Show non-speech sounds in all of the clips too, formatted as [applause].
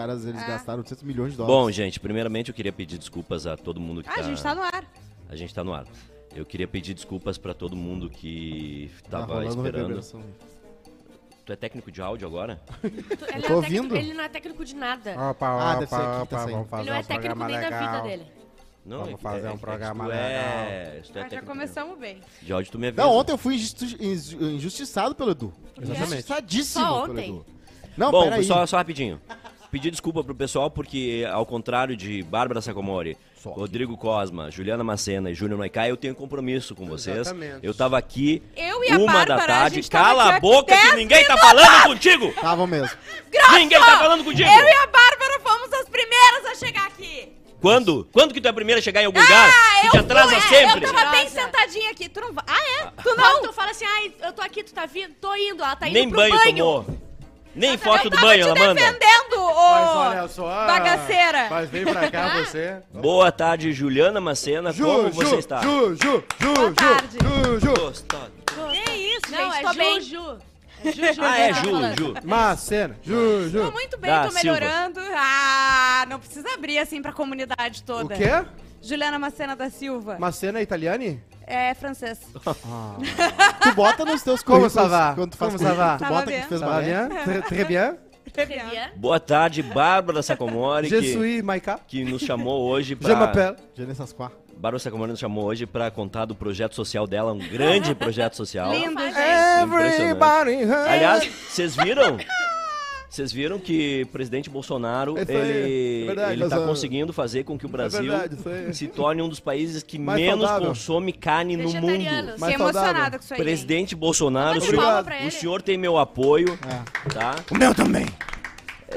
caras, eles É. gastaram 800 milhões de dólares. Bom, gente, primeiramente eu queria pedir desculpas a todo mundo que Ah, tá... a gente tá no ar. A gente tá no ar. Eu queria pedir desculpas pra todo mundo que Tá tava rolando esperando. Tu é técnico de áudio agora? Tu- Ele, tô não é técnico- ouvindo. ele não é técnico de nada. Opa, Ah, opa, deve ser aqui, tá opa, saindo. vamos fazer ele não é um técnico programa nem da vida legal. dele. Não, Vamos é que- fazer é um que- é programa que tu é, tu é Ah, já técnico começamos bem. de áudio, tu me avisa. Não, ontem eu fui injusti- inju- injustiçado pelo Edu. Exatamente. Injustiçadíssimo Só pelo ontem? Edu. Não, Bom, peraí. só, só rapidinho. Pedir desculpa pro pessoal porque, ao contrário de Bárbara Sacomori, Só. Rodrigo Cosma, Juliana Macena e Júnior Maicai, eu tenho compromisso com vocês. Exatamente. Eu tava aqui Eu e a uma Bárbara, da a tarde. tava Cala a boca que 10 ninguém tá falando contigo! Tava mesmo. Ninguém tá falando contigo! Eu e a Bárbara fomos as primeiras a chegar aqui. Quando? Quando que tu é a primeira a chegar em algum lugar? Ah, Tu eu te atrasa fui, sempre! Eu tava bem sentadinha aqui. Tu não vai. Ah, é? Tu Não, não? tu fala assim, ai, eu tô aqui, tu tá vindo, tô indo, ela tá indo Nem pro banho, banho. tomou. Nem Eu foto do banho ela manda. defendendo, ô Mas olha só. bagaceira. Mas vem pra cá [laughs] você. Boa tarde, Juliana Macena. Como você está? Ju, Ju, Ju, Boa Ju, tarde. Ju, Ju. Gostosa. Que isso, Não, gente? é tô Ju, bem. Ju. É Juju. Ah, é tá Ju, falando. Ju. Macena, Ju, Tô Ju. muito bem, Da tô Silva. melhorando. Ah, não precisa abrir assim pra comunidade O toda. quê? Juliana Macena da Silva. Macena é italiane? É francês. [laughs] Tu bota nos teus Como currículos ça va? quando tu faz Como ça va? currículo, Tu bota que bem. tu fez bien? Très- Très bien. Boa tarde, Bárbara Sacomori, Je que, suis Maika. que nos chamou hoje Je pra... m'appelle. Jenny Sasquá. Bárbara Sacomori nos chamou hoje pra contar do projeto social dela, um grande [laughs] projeto social. Lindo, gente. Everybody hurts. Aliás, vocês viram? Vocês viram que o presidente Bolsonaro é ele, verdade, ele tá mas, ah, conseguindo fazer com que o Brasil verdade, se torne um dos países que Mais menos saudável. consome carne no mundo. Mais emocionada com isso aí. Presidente Bolsonaro, o senhor, o senhor tem meu apoio, É. tá? O meu também.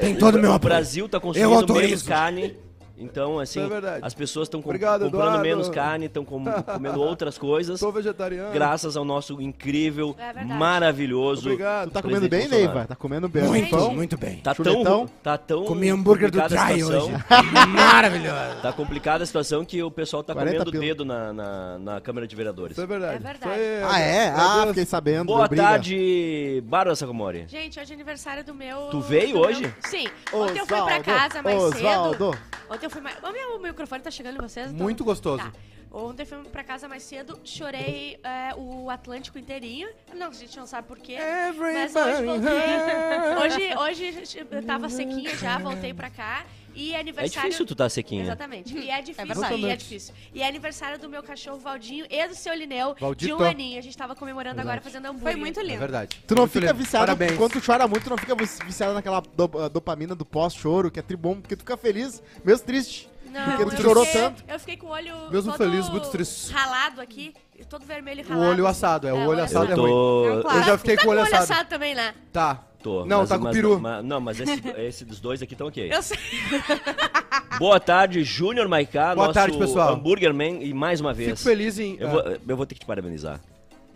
Tem todo o meu O apoio. Brasil tá Eu consumindo menos carne. Então, assim, Isso é as pessoas estão comprando Eduardo. menos carne, estão comendo [laughs] outras coisas, Sou vegetariano. graças ao nosso incrível, É maravilhoso. Obrigado. Tu tá comendo bem, Bolsonaro. Neiva? Tá comendo bem. Muito, muito bem. Tá tão, tá tão Comi hambúrguer do situação- hoje. [laughs] Maravilhoso. Tá complicada a situação que o pessoal tá 40 comendo o dedo na, na, na Câmara de Vereadores. Isso é verdade. É verdade. Aí Ah, é? Ah, Deus. fiquei sabendo. Boa briga. tarde, Bárbara Sacomori. Gente, hoje é aniversário do meu... Tu veio do meu- hoje? Sim. Ontem eu fui pra casa mais Osvaldo. Ontem eu fui mais... O meu microfone tá chegando em vocês? Então- Muito gostoso. Tá. Ontem fui pra casa mais cedo, chorei é, o Atlântico inteirinho. Não, a gente não sabe porquê. Mas hoje voltei. [laughs] Hoje, hoje eu tava sequinha já, voltei pra cá. E é É aniversário. difícil tu tá sequinha. Exatamente. E é difícil, verdade. e é difícil. E é aniversário do meu cachorro Valdinho e do seu Lineu, de Valdito. um aninho. A gente tava comemorando agora fazendo hambúrguer. Foi muito É lindo. verdade. Tu não Muito fica viciado, Parabéns. quando tu chora muito, tu não fica viciado naquela do- dopamina do pós-choro, que é tribom, porque tu fica feliz, mesmo triste. Não, Porque tu eu chorou fiquei- tanto. Eu fiquei com o olho Mesmo todo feliz, muito triste. ralado aqui, todo vermelho e O ralado. olho assado, é, o olho assado Eu é ruim. tô. Não, claro. Eu já fiquei tá com o olho olho assado. assado também, né? Tá. Tô, Não, mas- tá com mas- peru. mas- não, mas esse, esse dos dois aqui estão ok. Eu sei. [laughs] Boa tarde, Júnior Maiká, Boa nosso tarde, pessoal. hambúrguer man, e mais uma Fico vez. feliz em... Eu, ah, vou, eu vou ter que te parabenizar.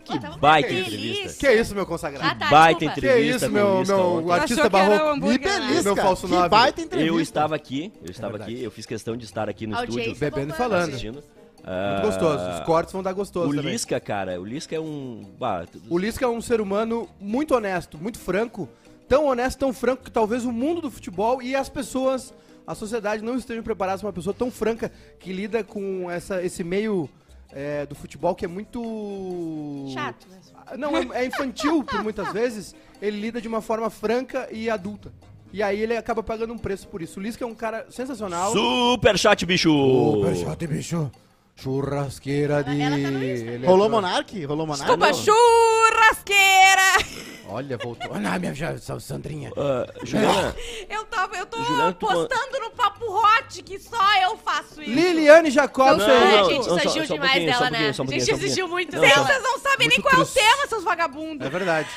Que Pô, tava baita feliz. entrevista. Que isso, meu consagrado? Ah, tá, baita desculpa. Que entrevista isso, com o meu, meu artista que barroco. Me né? belisca. Meu falso que nove. baita entrevista. Eu estava aqui, eu estava verdade. aqui, eu fiz questão de estar aqui no Audiência estúdio Bebendo e falando. assistindo. Muito gostoso. Os cortes vão dar gostoso O também. Lisca, cara, o Lisca é um. bah, O Lisca é um ser humano muito honesto, muito franco. Tão honesto, tão franco que talvez o mundo do futebol e as pessoas, a sociedade não estejam preparadas para uma pessoa tão franca que lida com essa, esse meio é, do futebol que é muito. Chato. né? Ah, Não, é, é infantil por muitas vezes. Ele lida de uma forma franca e adulta. E aí ele acaba pagando um preço por isso. O Lisca é um cara sensacional. Super chat, bicho! Superchat, bicho. Churrasqueira de. Ela tá no é- Rolou Monark? Rolou Monark? Desculpa, não. churrasqueira! Olha, voltou. Olha, minha já- Sandrinha. Ah, Juliana, [laughs] Eu, tava, eu tô Juliana, tu- postando no Papo Hot que só eu faço isso. Liliane Jacob Não, Ah, fez. a não, gente não, só- exigiu só um demais pouquinho, só um dela, pouquinho, né? só um A gente pouquinho, só um exigiu muito Não, Vocês, dela. vocês não sabem nem Muito qual é o tema, seus vagabundos. É verdade.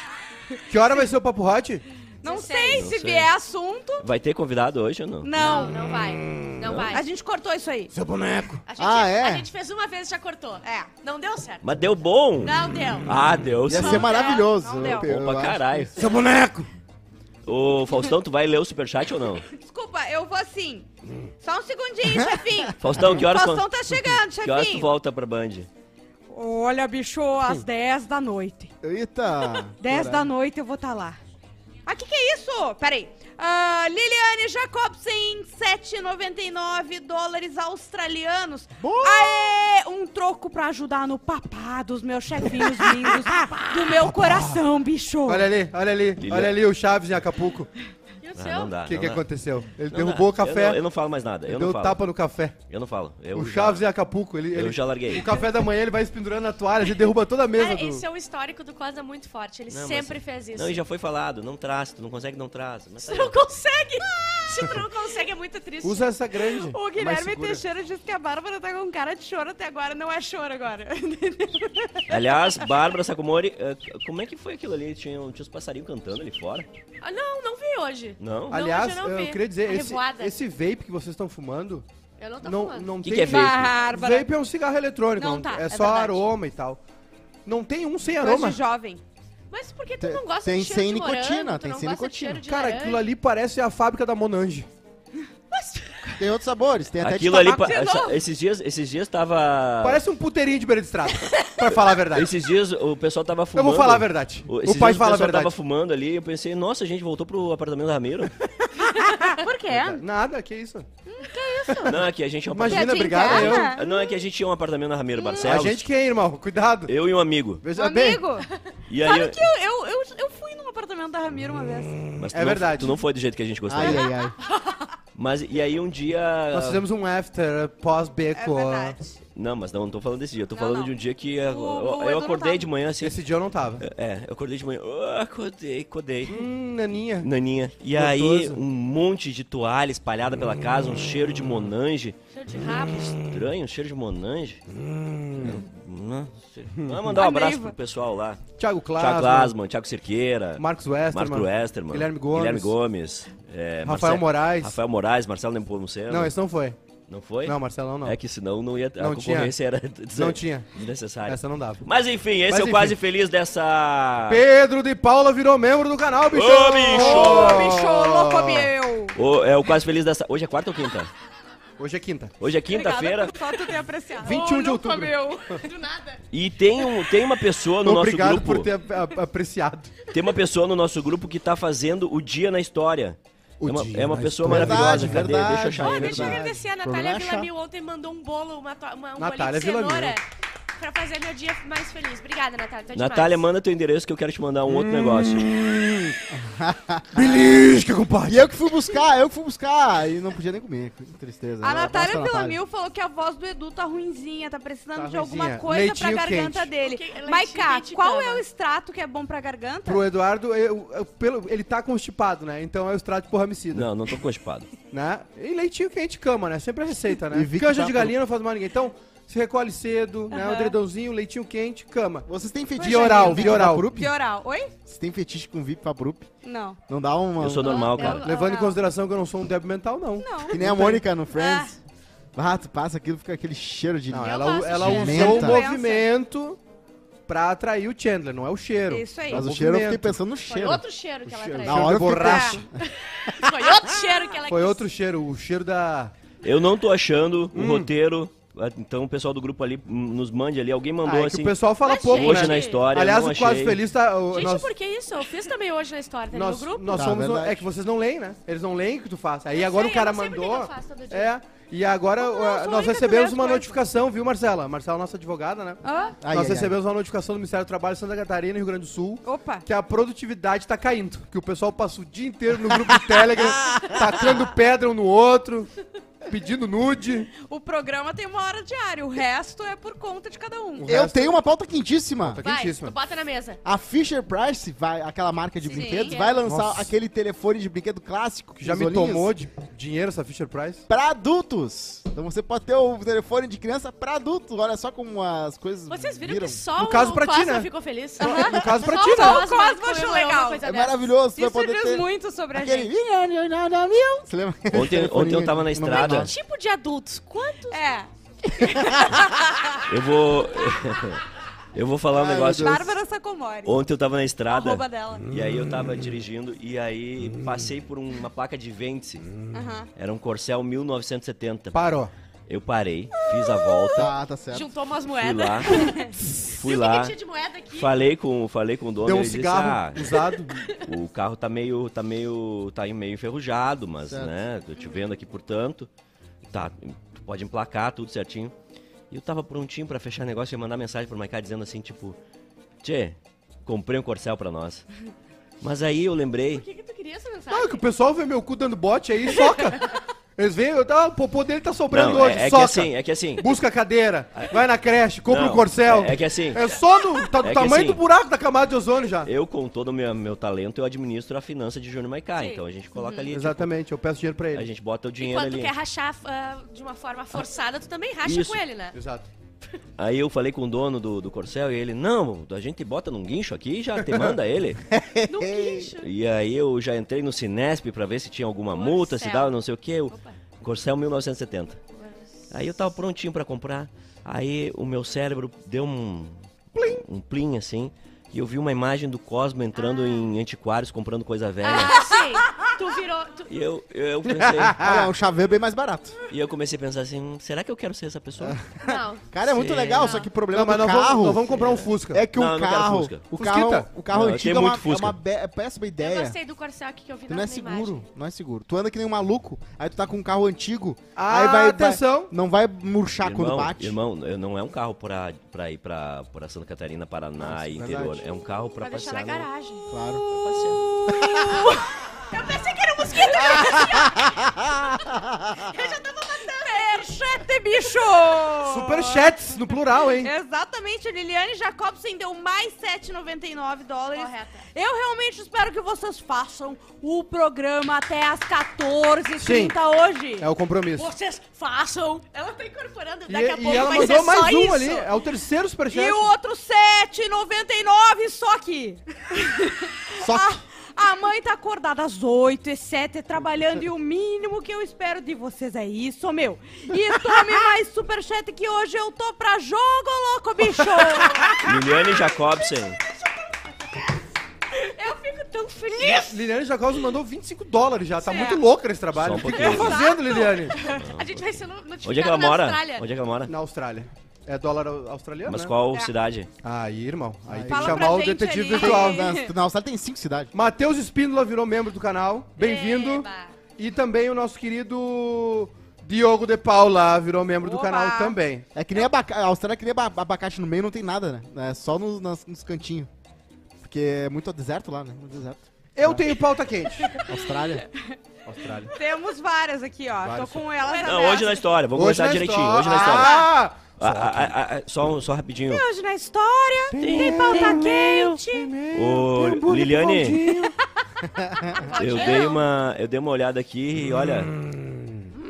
Que hora vai ser o Papo Hot? Não 16. sei Não se sei. vier assunto. vai ter convidado hoje ou não? Não. Não vai. Não vai. A gente cortou isso aí. Seu boneco. A gente, Ah, é? a gente fez uma vez e já cortou. É. Não deu certo. Mas deu bom! Não deu. Ah, deu Ia sim. ser maravilhoso. Não deu. eu- eu Bom pra acho. caralho. Seu boneco. Ô, Faustão, tu vai ler o superchat ou não? [laughs] Desculpa, eu vou assim. Só um segundinho, [laughs] chefinho. Faustão, que horas, Faustão tu, tá chegando, que horas tu chefinho. volta pra Band? Olha, bicho, às 10 da noite. Eita. 10 da noite eu vou estar lá. Ah, que que é isso? Peraí. Ah, Liliane Jacobsen, 7,99 dólares australianos. Boa! Aê! Um troco pra ajudar no papá dos meus chefinhos lindos do meu [laughs] coração, bicho. Olha ali, olha ali, olha ali o Chaves em Acapulco. O Ah, seu? não dá. O que, que dá. aconteceu? Ele Não derrubou dá. o café, Eu não, eu não falo mais nada. Eu deu não falo. tapa no café. Eu não falo. Eu o já- Chaves em Acapulco, ele, Eu ele- já larguei. o café da manhã ele vai pendurando na toalha, ele derruba toda a mesa É, do... esse é o histórico do Cosa muito forte. Ele Não, mas- sempre fez isso. Não, e já foi falado. Não traça. Tu não consegue, não traça. Mas tá Tu não consegue! Se [laughs] tu não consegue, é muito triste. Usa essa grande. O mais Guilherme. Teixeira disse que a Bárbara tá com cara de choro até agora. Não é choro agora. [laughs] Aliás, Bárbara Sacomori, eh, como é que foi aquilo ali? Tinha, tinha os passarinhos cantando ali fora? Ah, não, não vi hoje. Não? Não, Aliás, hoje eu não eu queria dizer, A esse, esse vape que vocês estão fumando, Eu não tô não, fumando. não Que tem... que é vape? Bárbara. Vape é um cigarro eletrônico, Não não- tá, é, é só verdade. aroma e tal. Não tem um sem Coisa aroma. de jovem. Mas por que tu Tem- não gosta tem de cheiro sem de morango? nicotina, Tu tem não sem gosta de nicotina. cheiro de Cara, laranja? aquilo ali parece a fábrica da Monange. [laughs] Tem outros sabores, tem até Aquilo de ali, tabaco. pa- essa- esses dias, esses dias tava... Parece um puteirinho de beira de estrada, pra falar a verdade. Esses dias o pessoal tava Eu fumando. vou falar a verdade. O, O pai dias fala a pessoal verdade. tava fumando ali, eu pensei, nossa, a gente voltou pro apartamento da Ramiro. [laughs] Por quê? Nada, que isso. Não, é que a gente é um Imagina, obrigado eu. interna? Não, é que a gente tinha um apartamento na Ramiro A Barcelos. gente quem, irmão? Cuidado. Eu e um amigo. Veja Um bem. amigo. E aí, Sabe que eu, eu, eu, eu fui num apartamento da Ramiro uma vez. mas tu É não- verdade. Tu não foi do jeito que a gente gostaria. Ai, ai, ai. [laughs] Mas e aí um dia. Nós fizemos um after, É pós-beco. verdade. Não, mas não, não tô falando desse dia. Eu tô Não, falando não. de um dia que eu, O- eu- o eu Edu não acordei tava. de manhã assim. Esse dia eu não tava. É, eu acordei de manhã. ah, acordei, acordei. Hum, naninha. Naninha. E Gostoso. aí, um monte de toalha espalhada pela casa, um cheiro de monange. Cheiro de rabo. Estranho, cheiro de monange. Hum. Não sei. Vamos mandar um abraço Neiva. pro pessoal lá. Thiago Klasman. Thiago Klasman, Thiago Cirqueira, Marcos Westerman. Marco Westerman, Guilherme Gomes. Guilherme Gomes é, Rafael Moraes. Rafael Moraes, Marcelo Nepomuceno. Não, esse não foi. Não foi? Não, Marcelão não. É que senão não ia, a Não concorrência era Não tinha. [laughs] desnecessária. Essa não dava. Mas enfim, esse Mas é o quase feliz dessa. Pedro de Paula virou membro do canal, bicho! Ô, bicho! Ô, bicho, louco meu! O- é o quase feliz dessa. Hoje é quarta ou quinta? Hoje é quinta. Hoje é quinta-feira só tu ter apreciado. 21 de Ô, louco outubro. meu. [laughs] Do nada. e tem, um, tem uma pessoa no Obrigado nosso grupo. por ter ap- ap- apreciado. Tem uma pessoa no nosso grupo que tá fazendo o dia na história. O é uma, dia é uma na pessoa história. maravilhosa. Verdade, Cadê? Deixa eu verdade. achar ele. deixa eu verdade. agradecer. A Natália. Villamil ontem mandou um bolo, uma, uma, um Natália bolinho de cenoura. Villamil. Pra fazer meu dia mais feliz. Obrigada, Natália. Tá Natália, demais. manda teu endereço que eu quero te mandar um outro negócio. [laughs] Belisca, compadre! E eu que fui buscar, eu que fui buscar. E não podia nem comer. Que tristeza. A Eu Natália Villamil falou que a voz do Edu tá ruinzinha, tá precisando Tá de alguma ruinzinha. coisa Leitinho pra garganta quente. dele. O que- leitinho Maiká, quente qual é o extrato que é bom pra garganta? Pro Eduardo, eu- eu- pelo- ele tá constipado, né? Então é o extrato de porramicida. Não, não tô constipado. Né? E leitinho quente cama, né? Sempre a receita, né? E vi que Canja tá de pro- galinha não faz mal a ninguém. Então, se recolhe cedo, né? O edredãozinho, leitinho quente, cama. Vocês têm fetiche oral, com VIP via oral. Vaprup? Pioral. Oi? Vocês têm fetiche com VIP Vaprup? Não. Não dá uma... Eu sou normal, cara. eu- Levando em consideração que eu não sou um débil mental, não. Não. Que nem a Mônica no Friends. Ah, tu passa aquilo, fica aquele cheiro de... Não, Eu ela, ela usou o movimento pra atrair o Chandler, não é o cheiro. Isso aí. Mas o o cheiro eu fiquei pensando no Foi cheiro. outro cheiro que ela cheiro. traiu. Na hora eu borracha. [laughs] Foi outro cheiro que ela Foi quis. outro cheiro, o cheiro da. Eu não tô achando Hum. o roteiro. Então o pessoal do grupo ali hum, nos mande ali. Alguém mandou Ah, é que assim. o pessoal fala pouco, Hoje né? na história. Aliás, não o Quase achei. Feliz tá. o- Gente, nós, por que isso? Eu fiz também hoje na história, tá nós, no grupo? nós Tá, somos. verdade. É que vocês não leem, né? Eles não leem o que tu faz. Aí Eu agora sei, o cara mandou. que eu faço todo dia. É. E agora não? nós recebemos uma notificação, viu, Marcela? Marcela, nossa advogada, né? Hã? Ai, nós ai, recebemos uma notificação do Ministério do Trabalho de Santa Catarina, Rio Grande do Sul, Opa. que a produtividade tá caindo. Que o pessoal passa o dia inteiro no grupo do [laughs] Telegram, tacando pedra um no outro, pedindo nude. O programa tem uma hora diária, o resto é por conta de cada um. O Eu resto- tenho uma pauta quentíssima. Tá Vai, quentíssima. tu bota na mesa. A Fisher Price, vai, aquela marca de Sim. brinquedos, vai lançar Nossa. aquele telefone de brinquedo clássico Que já me tomou de dinheiro essa Fisher Price. pra adultos. Então você pode ter o telefone de criança pra adultos. Olha só como as coisas Vocês viram viram. que só No caso o pra ti, Cosma né? ficou feliz? No caso pra Só ti, o né? Cosma Cosma achou legal. É maravilhoso, tu vai Isso poder diz ter muito sobre a aquele... gente. Você lembra? Ontem, ontem eu tava na estrada. Que tipo de adultos? Quantos? É. [laughs] Eu vou. [laughs] eu vou falar um negócio. Bárbara Sacomori. Ontem eu tava na estrada. Arroba dela. E aí eu tava dirigindo e aí passei por uma placa de vende Aham. Era um Corcel 1970. Parou. Eu parei, fiz a volta, Tá, tá certo. Juntou umas fui moedas. lá. [laughs] fui lá, que tinha de moeda aqui? falei com, falei com o dono Deu um ele disse, cigarro ah, usado. [laughs] o carro tá meio, tá meio, tá meio enferrujado, mas, Certo. né, tô te vendo aqui, portanto, tá, tu pode emplacar tudo certinho. E eu tava prontinho pra fechar negócio e mandar mensagem pro Maiká dizendo assim, tipo, Tchê, comprei um Corcel pra nós. [laughs] Mas aí eu lembrei, Por que, que tu queria essa mensagem? É que o pessoal vê meu cu dando bote aí e soca. Eles veem, eu, tá, o popô dele tá sobrando não, hoje, é, é que soca. assim, é que assim, Busca a cadeira, vai na creche, compra Não, um corcel. é- é que assim- É só no [laughs] tá do É que tamanho assim- do buraco da camada de ozônio já. eu com todo o meu, meu talento, eu administro a finança de Júnior Maiká, Sim. então a gente coloca ali, tipo, Exatamente, eu peço dinheiro pra a ele. gente bota o E dinheiro quando tu ali. quer rachar ah, de uma forma forçada, tu também racha Isso. com ele, né? Exato. Aí eu falei com o dono do, do Corcel e ele, não, a gente bota num guincho aqui e já te manda ele. [laughs] No guincho. E aí eu já entrei no Cinesp pra ver se tinha alguma multa, se Corcel. dava não sei o que. Opa. Corcel 1970. Aí eu tava prontinho pra comprar. Aí o meu cérebro deu um plim, um plim assim. E eu vi uma imagem do Cosmo entrando em antiquários comprando coisa velha. Ah, sim. Tu virou. tu- E eu, eu pensei, [laughs] Olha, um chaveiro bem mais barato. e eu comecei a pensar assim, "Hum, será que eu quero ser essa pessoa? Não. Cara, é muito Sim. legal, Não. só que o problema Não, mas do nós carro... vamos, nós vamos comprar um Fusca. É que Não, o eu não quero carro, Fusca. o carro, Fusquita? o carro Não, eu antigo tenho é uma, muito Fusca. é uma be- péssima Eu ideia. gostei do aqui que eu vi Tu na não é seguro, imagem. não é seguro. Tu anda que nem um maluco, aí tu tá com um carro antigo, Ah, aí vai, atenção. vai- não vai murchar quando bate. irmão, eu- não é um carro pra, pra ir pra, pra Santa Catarina, Paraná Nossa, e verdade. interior. É um carro pra Pra deixar passear. na no- garagem. Claro. pra passear. [laughs] [laughs] eu já tava matando. Superchete, bicho! Superchats, no plural, hein? Exatamente, a Liliane Jacobsen deu mais 7,99 dólares. Correta. Eu realmente espero que vocês façam o programa até as 14h30 Sim. hoje. É o compromisso. Vocês façam. Ela tá incorporando. E, Daqui a e pouco ela vai mandou ser mais só um isso. ali. É o terceiro superchat. E o outro 7,99 só aqui. Só A, que... a mãe tá acordada às 8 e 7 trabalhando e o mínimo que eu espero de vocês é isso, meu. E tome mais superchat que hoje eu tô pra jogo, louco, bicho. Liliane Jacobsen. Eu fico tão feliz. Liliane Jacobs mandou 25 dólares já. Tá Certo. muito louca nesse trabalho. Só um o que, tá fazendo, Liliane? A gente vai ser no- notificado Onde é que ela na mora? Austrália. Onde é que ela mora? Na Austrália. É dólar au- australiano, Mas né? qual É. cidade? Aí, irmão. Aí tem que Fala chamar pra o gente detetive ali. virtual. Na, na Austrália tem cinco cidades. Matheus Espíndola virou membro do canal. Bem-vindo. Eba. E também o nosso querido Diogo de Paula virou membro do Oba. canal também. É que nem abacate. A Austrália é que nem aba- abacate no meio, não tem nada, né? É só nos, nas- nos cantinhos. Porque é muito deserto lá, né? Muito deserto. Eu tenho pauta quente. Austrália. Austrália. Temos várias aqui, ó. Várias. Tô com elas Não, hoje na história. Vamos começar direitinho. história. Hoje na história. Ah! Ah, ah, ah, só, só rapidinho. Hoje na história tem, pauta quente. Ô, Liliane, [laughs] eu Pode dei uma, eu dei uma olhada aqui e olha,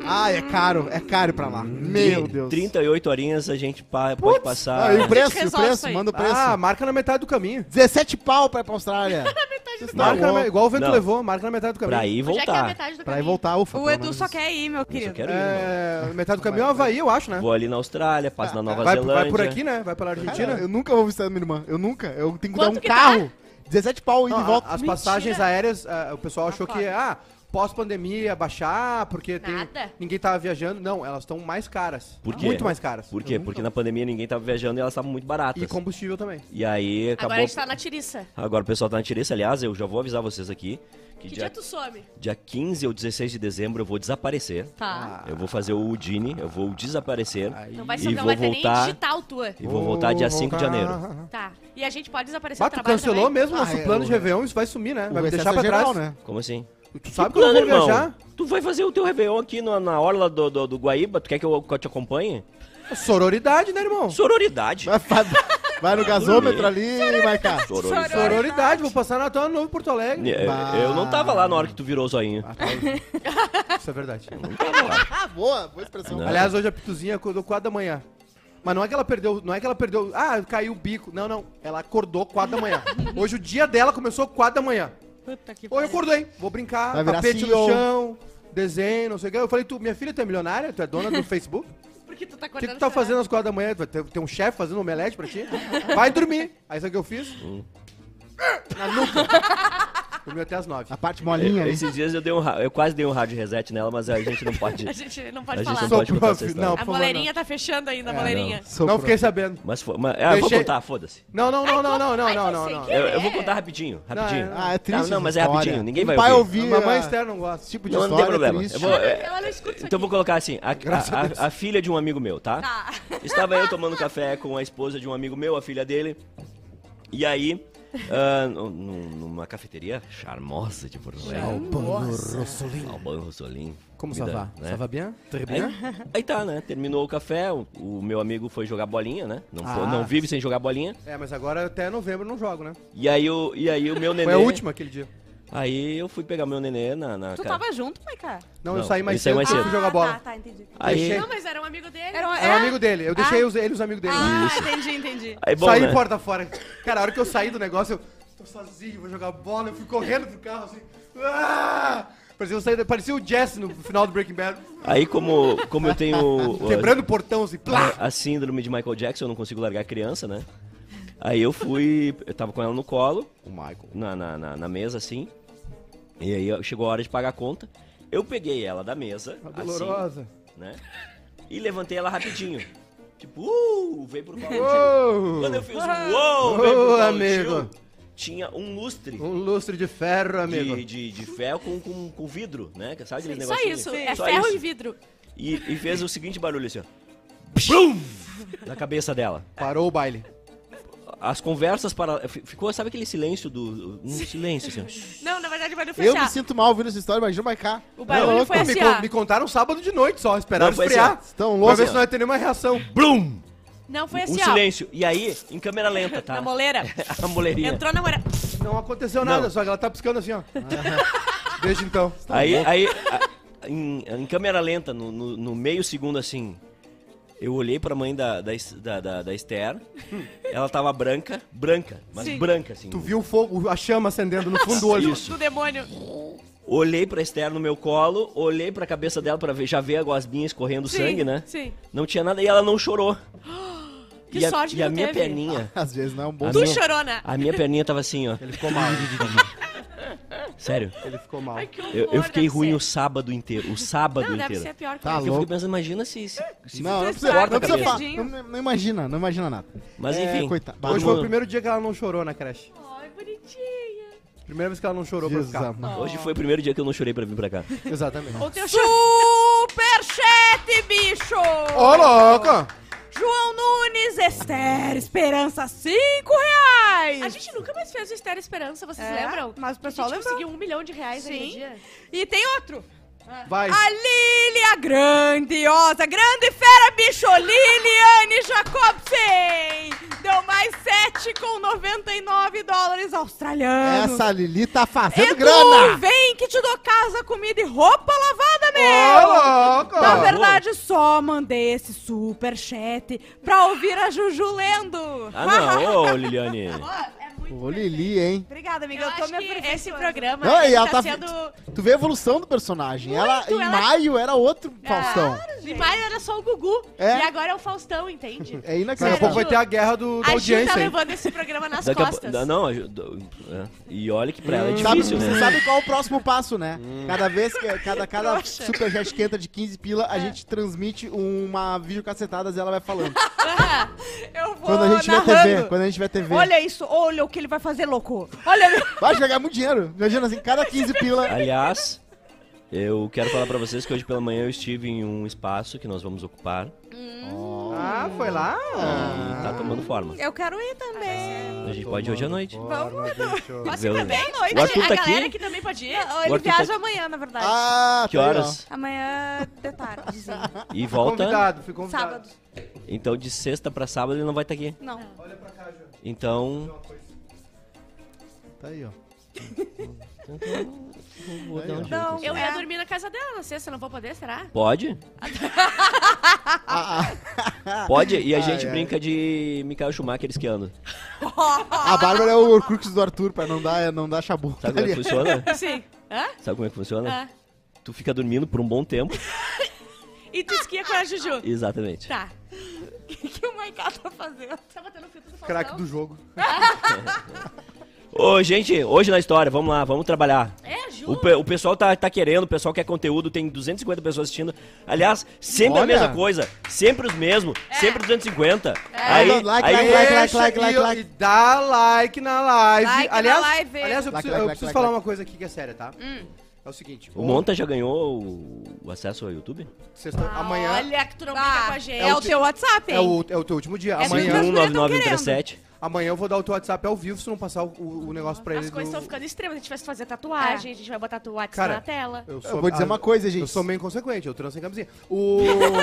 Ah, é caro. É caro pra lá. Meu Deus. 38 horinhas a gente pa- pode passar. Ah, e o preço, o preço, manda o preço. Ah, marca na metade do caminho. 17 pau pra ir pra Austrália. [laughs] Tá Marca na me- igual o vento Não. levou, marca na metade do caminho. Pra ir e Onde é que é a voltar. metade do Pra ir caminho? voltar, ufa. O pelo Edu menos só isso. quer ir, meu Eu só querido. quero ir. É, metade do caminho é o Havaí, eu acho, né? Vou ali na Austrália, passo na Nova Vai, Zelândia. vai por aqui, né? Vai pela Argentina. Cara, eu nunca vou visitar minha irmã. Eu nunca. Eu tenho que Quanto dar um que carro. 17 pau indo Não, e volta. As passagens aéreas, ah, o pessoal achou Tá que, ah, pós-pandemia baixar, porque tem, Nada. ninguém tava viajando. Não, elas estão mais caras. Por quê? Muito mais caras. Por quê? Porque na pandemia ninguém tava viajando e elas estavam muito baratas. E combustível também. E aí acabou. Agora a gente tá na tiriça. Agora o pessoal tá na tiriça. Aliás, eu já vou avisar vocês aqui que, Que dia, dia tu some? dia 15 ou 16 de dezembro eu vou desaparecer. Tá. Eu vou fazer o Udine, eu vou desaparecer. Aí- Não vai, E ser, não vou vai ter voltar- nem digital tua. E vou voltar dia 5 de janeiro. Tá. E a gente pode desaparecer Bah, do tu trabalho cancelou também? mesmo Ah, nosso é, plano o- de Réveillon, isso vai sumir, né? O Vai me excesso deixar pra é geral, trás. né? Como assim? Tu sabe que eu não vou irmão? viajar? Tu vai fazer o teu Réveillon aqui na, na orla do, do, do Guaíba? Tu quer que eu, que eu te acompanhe? Sororidade, né, irmão? Sororidade. Vai, vai- vai no gasômetro ali e vai cá. Sororidade. Sororidade, vou passar Natal Novo em Porto Alegre. Eu, Bah. eu não tava lá na hora que tu virou o zoinho. Ah, tá. Isso é verdade. Não tava lá. Ah, boa, boa expressão. Não. Aliás, hoje a Pituzinha acordou 4 da manhã. Mas não é que ela perdeu, não é que ela perdeu, ah, caiu o bico. Não, não. Ela acordou 4 da manhã. Hoje o dia dela começou 4 da manhã. Puta que Hoje eu acordei, vou brincar, Vai virar tapete CEO. no chão, desenho, não sei o que. Eu falei, tu, minha filha, tu é milionária? Tu é dona do [laughs] Facebook? Porque tu tá O que, acordando que tu tá fazendo às 4 da manhã? Tu vai ter, ter um chefe fazendo omelete pra ti? Vai dormir. Aí sabe o que eu fiz? Hum. Na nuca. Dormiu até as nove. A parte molinha. né? Esses dias eu, dei um, eu quase dei um rádio reset nela, mas a gente não [laughs] pode. A gente não A pode gente falar. não pode a não, A boleirinha tá fechando ainda, a boleirinha. Não, não fiquei sabendo. Mas. Mas, ah, vou contar, foda-se. Não, não, não, não, não, não, não, não, Eu, É. eu vou contar rapidinho, rapidinho. Não, Ah, é triste. Não, não, mas é rapidinho, ninguém O vai pai ouvir. ouvir. A mamãe externa não gosta. Tipo de Não, não tem problema. Eu vou, é, então eu vou colocar assim, a, a a- a- a filha de um amigo meu, tá? Tá. Estava eu tomando café com a esposa de um amigo meu, a filha dele. E aí, nu- numa cafeteria charmosa de Porto Alegre. Alban Rossolim. Como Vida, ça va? né? Ça va bien? Très Aí, bien? aí tá, né? Terminou o café, o, o meu amigo foi jogar bolinha, né? Não, Ah. não vive sem jogar bolinha. É, mas agora até novembro não jogo, né? E aí o, e aí o meu nenê... Foi a última aquele dia. Aí eu fui pegar meu nenê na... na Tu ca- tava junto, Maiká? Não, eu Não, saí mais ele saiu cedo mais cedo. fui jogar bola. Tá, tá, entendi. Aí, Não, mas era um amigo dele. Era um- Era um amigo dele. Eu deixei os, ele os amigos dele. Ah, entendi, entendi. aí bom, saí né? porta fora. Cara, a hora que eu saí do negócio, eu tô sozinho, vou jogar bola. Eu fui correndo pro carro assim. Ah! Parecia, eu saí, parecia o Jesse no final do Breaking Bad. Aí como, como eu tenho... [laughs] Quebrando o portão assim. Plá! a, a síndrome de Michael Jackson, eu não consigo largar a criança, né? Aí eu fui, eu tava com ela no colo, O Michael. na, na, na, na mesa assim, e aí chegou a hora de pagar a conta. Eu peguei ela da mesa, Tá assim, dolorosa. né? E levantei ela rapidinho. Tipo, uh, veio pro colo. Uou! Quando eu fiz um uou, veio pro colo, amigo. tinha um lustre. Um lustre de ferro, amigo. De, de, de ferro com, com, com vidro, né? Que Sabe aqueles Só negocinhos? isso. É Só ferro isso. e vidro. E, e fez o seguinte barulho assim, ó. Brum! Na cabeça dela. Parou o baile. As conversas para. fi- Ficou, sabe aquele silêncio do. Um silêncio, assim. [laughs] Não, na verdade, o barulho foi Eu assim, me sinto mal ouvindo essa história, imagina o Maiká. O barulho Não, foi assim, me, con- ó. me contaram sábado de noite só, esperaram Não, foi assim, esfriar. Estão pra ver se não ia ter nenhuma reação. Blum! Não, foi Um assim, ó. silêncio. E aí, em câmera lenta, [laughs] tá? Na moleira. [laughs] A moleirinha. Entrou na moleira. Não aconteceu nada, Não. só que ela tá piscando assim, ó. Desde então. Aí, aí a- em, em câmera lenta, no, no, no meio segundo assim, eu olhei pra mãe da, da, da, da, da Esther. ela tava branca, branca, mas Sim. branca, assim. Tu viu o fogo, a chama acendendo no fundo do olho. Isso. Do demônio. Olhei pra Esther no meu colo, olhei pra cabeça dela pra ver, já ver a gosminha escorrendo Sim, sangue, né? Sim. Não tinha nada e ela não chorou. Que e a, sorte e que a minha teve. perninha, [laughs] Às vezes não é um bom. A Tu minha- chorou, né? a minha perninha tava assim, ó. Ele ficou mal. [laughs] Sério. Ele ficou mal. Ai, horror, Eu, eu fiquei deve ruim ser. o sábado inteiro. O sábado Não, deve inteiro. ser pior que Tá isso. Eu fiquei louco. pensando, imagina se. se, se Não, não precisa, corta não precisa falar. Não, não imagina, não imagina nada. Mas É, enfim. coitado. Hoje foi o primeiro dia que ela não chorou na creche. Ai, bonitinha. Primeira vez que ela não chorou Jesus pra ficar. Hoje foi o primeiro dia que eu não chorei pra vir pra cá. Exatamente. O teu choro. Superchat, bicho! Ô, louco! João Nunes, Esther, Esperança, 5 reais! A gente nunca mais fez o Estéreo Esperança, vocês É, lembram? mas o pessoal a gente lembrou. conseguiu um milhão de reais Sim. dia. E tem outro. Vai. A Lilia grandiosa, grande fera, bicho, Liliane Jacobsen! Deu mais 7,99 dólares australianos. Essa Lili tá fazendo Edu, grana! vem que te dou casa, comida e roupa lavada, meu! Ô, louco! Na verdade, só mandei esse super chat pra ouvir a Juju lendo. Ah, não, [laughs] ô Liliane. É muito Ô, Lili, hein? Obrigada, amiga. Eu, Eu, tô acho me que aperfeiçoando. esse programa Não, e ela tá tá- sendo... Tu vê a evolução do personagem. ela, em ela- maio, era outro Faustão. Em maio era só o Gugu. É. E agora é o Faustão, entende? [laughs] É Daqui a inacreditável. pouco vai ter a guerra do, da a Ju audiência tá aí. levando esse programa nas Daqui a costas. pouco. Não, a do- é. E olha que pra ela é Sabe, difícil, você né? sabe qual é o próximo passo, né? Cada vez que cada, cada superchat que entra de 15 pila, a gente transmite uma videocacetada e ela vai falando. [laughs] Eu vou Quando a gente tiver narrando. TV, quando a gente tiver TV. Olha isso, olha o que ele vai fazer, louco. Olha, Vai jogar muito dinheiro. Imagina assim, cada 15 pila. Aliás, eu quero falar pra vocês que hoje pela manhã eu estive em um espaço que nós vamos ocupar Ah, foi lá? e tá tomando forma. eu quero ir também. A gente pode ir hoje à noite. Vamos. Posso ir o- também? noite. O Arthur a tá galera aqui? que também pode ir. Ele Arthur viaja tá- amanhã, na verdade. Ah, Que tá horas? Amanhã de tarde. E Fui volta. convidado, fui convidado. Sábado. Então de sexta pra sábado ele não vai estar aqui. Não. Olha pra cá, Ju. Então. Tá aí, ó. vou dar um jeito, Não. assim. Eu ia dormir na casa dela na sexta, não vou poder, será? Pode? [laughs] Ah, Pode, e a Ai, gente ai. brinca de Michael Schumacher esquiando. A Bárbara é o Horcrux do Arthur, pra não dar, não dar chabu. Sabe como é que funciona? Sim. Hã? Sabe como é que funciona? Ah. Tu fica dormindo por um bom tempo. [laughs] E tu esquia com a Juju. Exatamente. Tá. [laughs] O que o Maiká tá fazendo? Tá batendo o filtro do? Craque do jogo. Ô, gente, hoje na história, vamos lá, vamos trabalhar. É, juro. O, pe- o pessoal tá, tá querendo, o pessoal quer conteúdo, tem 250 pessoas assistindo. Aliás, sempre a mesma coisa, sempre os mesmos, é. sempre 250. É. Aí, like, aí, like, like. Deixa like, like. Dá like na live. Like na aliás, live. aliás, eu Like, preciso, like, eu preciso like, falar uma coisa aqui que é séria, tá? Hum. É o seguinte. o Monta já ganhou o, o acesso ao YouTube? sexta- ah, amanhã Olha que tu não tá. brinca com a gente. É o é teu WhatsApp, hein? é o, é o teu último dia. É amanhã. 5199337 amanhã eu vou dar o teu WhatsApp ao vivo se não passar o, o- negócio pra ele. As coisas do- estão ficando extremas. A gente vai fazer tatuagem, a gente vai botar o WhatsApp Cara, na tela. Eu, Eu vou dizer uma coisa, gente. Eu sou meio inconsequente, eu transo sem camisinha. O...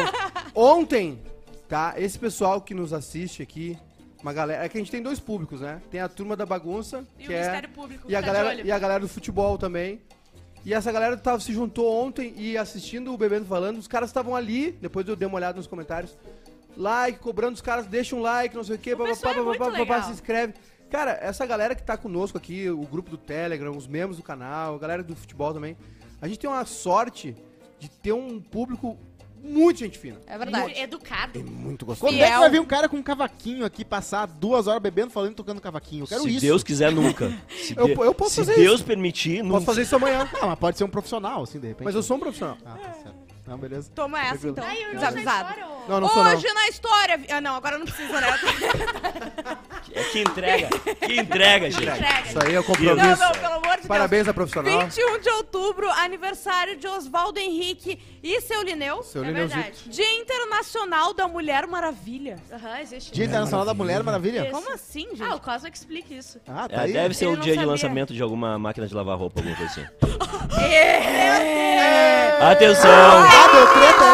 [laughs] Ontem, tá? Esse pessoal que nos assiste aqui, uma galera. É que a gente tem dois públicos, né? Tem a turma da bagunça, E que o é. Ministério Público. E a, tá galera, e a galera do futebol também. E essa galera tava, se juntou ontem e assistindo o Bebendo Falando. Os caras estavam ali, depois eu dei uma olhada nos comentários. Like, cobrando os caras, deixa um like, não sei o quê, papapá, é muito papapá, legal. papapá, se inscreve. Cara, essa galera que tá conosco aqui, o grupo do Telegram, os membros do canal, a galera do futebol também, a gente tem uma sorte de ter um público muito gente fina. É verdade. Educado. Muito gostoso. Quando é que vai vir um cara com um cavaquinho aqui passar duas horas bebendo, falando e tocando cavaquinho? Eu quero Se isso. Deus quiser, nunca. [laughs] Se, Eu- de- eu posso se fazer Deus isso. permitir, nunca. Posso fazer isso amanhã. [laughs] Não, mas pode ser um profissional, assim, de repente. Mas eu sou um profissional. Ah, tá certo. Não, beleza. Toma essa, então. Ai, eu Desavisado. Não, não sou não. Hoje na história... Ah, não, agora não precisa, né? [laughs] É que entrega, que entrega, gente. Entrega. Isso aí é o não, compromisso. não, pelo amor de Parabéns a Deus. profissional. 21 de outubro, aniversário de Oswaldo Henrique e seu Lineu. Seu É Lineuzito. verdade. Dia Internacional da Mulher Maravilha. Aham, existe. Dia Internacional da Mulher Maravilha? Isso. Como assim, gente? Ah, o Cosmo que explica isso. Ah, tá É, aí. deve ser Ele o não dia de sabia. lançamento de alguma máquina de lavar roupa, alguma coisa assim. [laughs] É. Atenção! Ah, deu treta.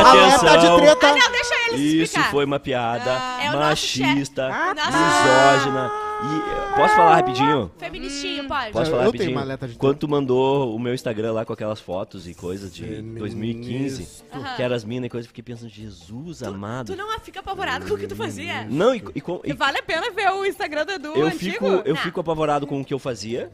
Atenção. Alerta de treta. Ah, não, deixa Isso explicar. foi uma piada É o nosso machista. Nosso- misógina. E eh, posso falar rapidinho? Feministinho, pode. Posso Eu falar tenho rapidinho? uma letra de Quando tu mandou o meu Instagram lá com aquelas fotos e coisas de 2015, Aham. que eram as minas e coisas, eu fiquei pensando, Jesus amado. Tu não fica apavorado com o que tu fazia? Não, e, e e Vale a pena ver o Instagram do Edu eu, antigo. fico, eu Não. fico apavorado com o que eu fazia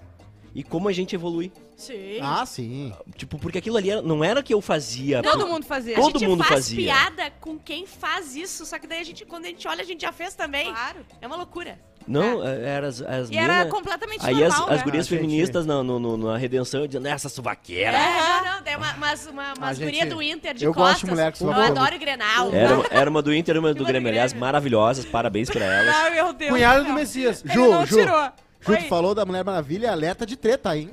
e como a gente evolui. Sim. Ah, sim. Tipo, porque aquilo ali era- não era que eu fazia. Todo mundo fazia. Todo a gente mundo faz fazia. piada com quem faz isso, só que daí a gente, quando a gente olha, a gente já fez também. Claro. É uma loucura. Não, eh, era as, as E era mina- completamente Aí as, normal, as né? gurias Ah, gente. feministas na, no- no- na redenção dizendo, essa suvaqueira. É, não, não, daí uma, umas, uma, umas gente, gurias do Inter de eu gosto costas. de mulher que Eu adoro Grenal. Era, uma- era uma do Inter e uma do Grêmio, aliás, maravilhosas, parabéns pra elas. Ai, meu Deus. Cunhado do. Messias. Ele Ju, não Ju. tirou. Tu falou da Mulher Maravilha, alerta de treta, hein?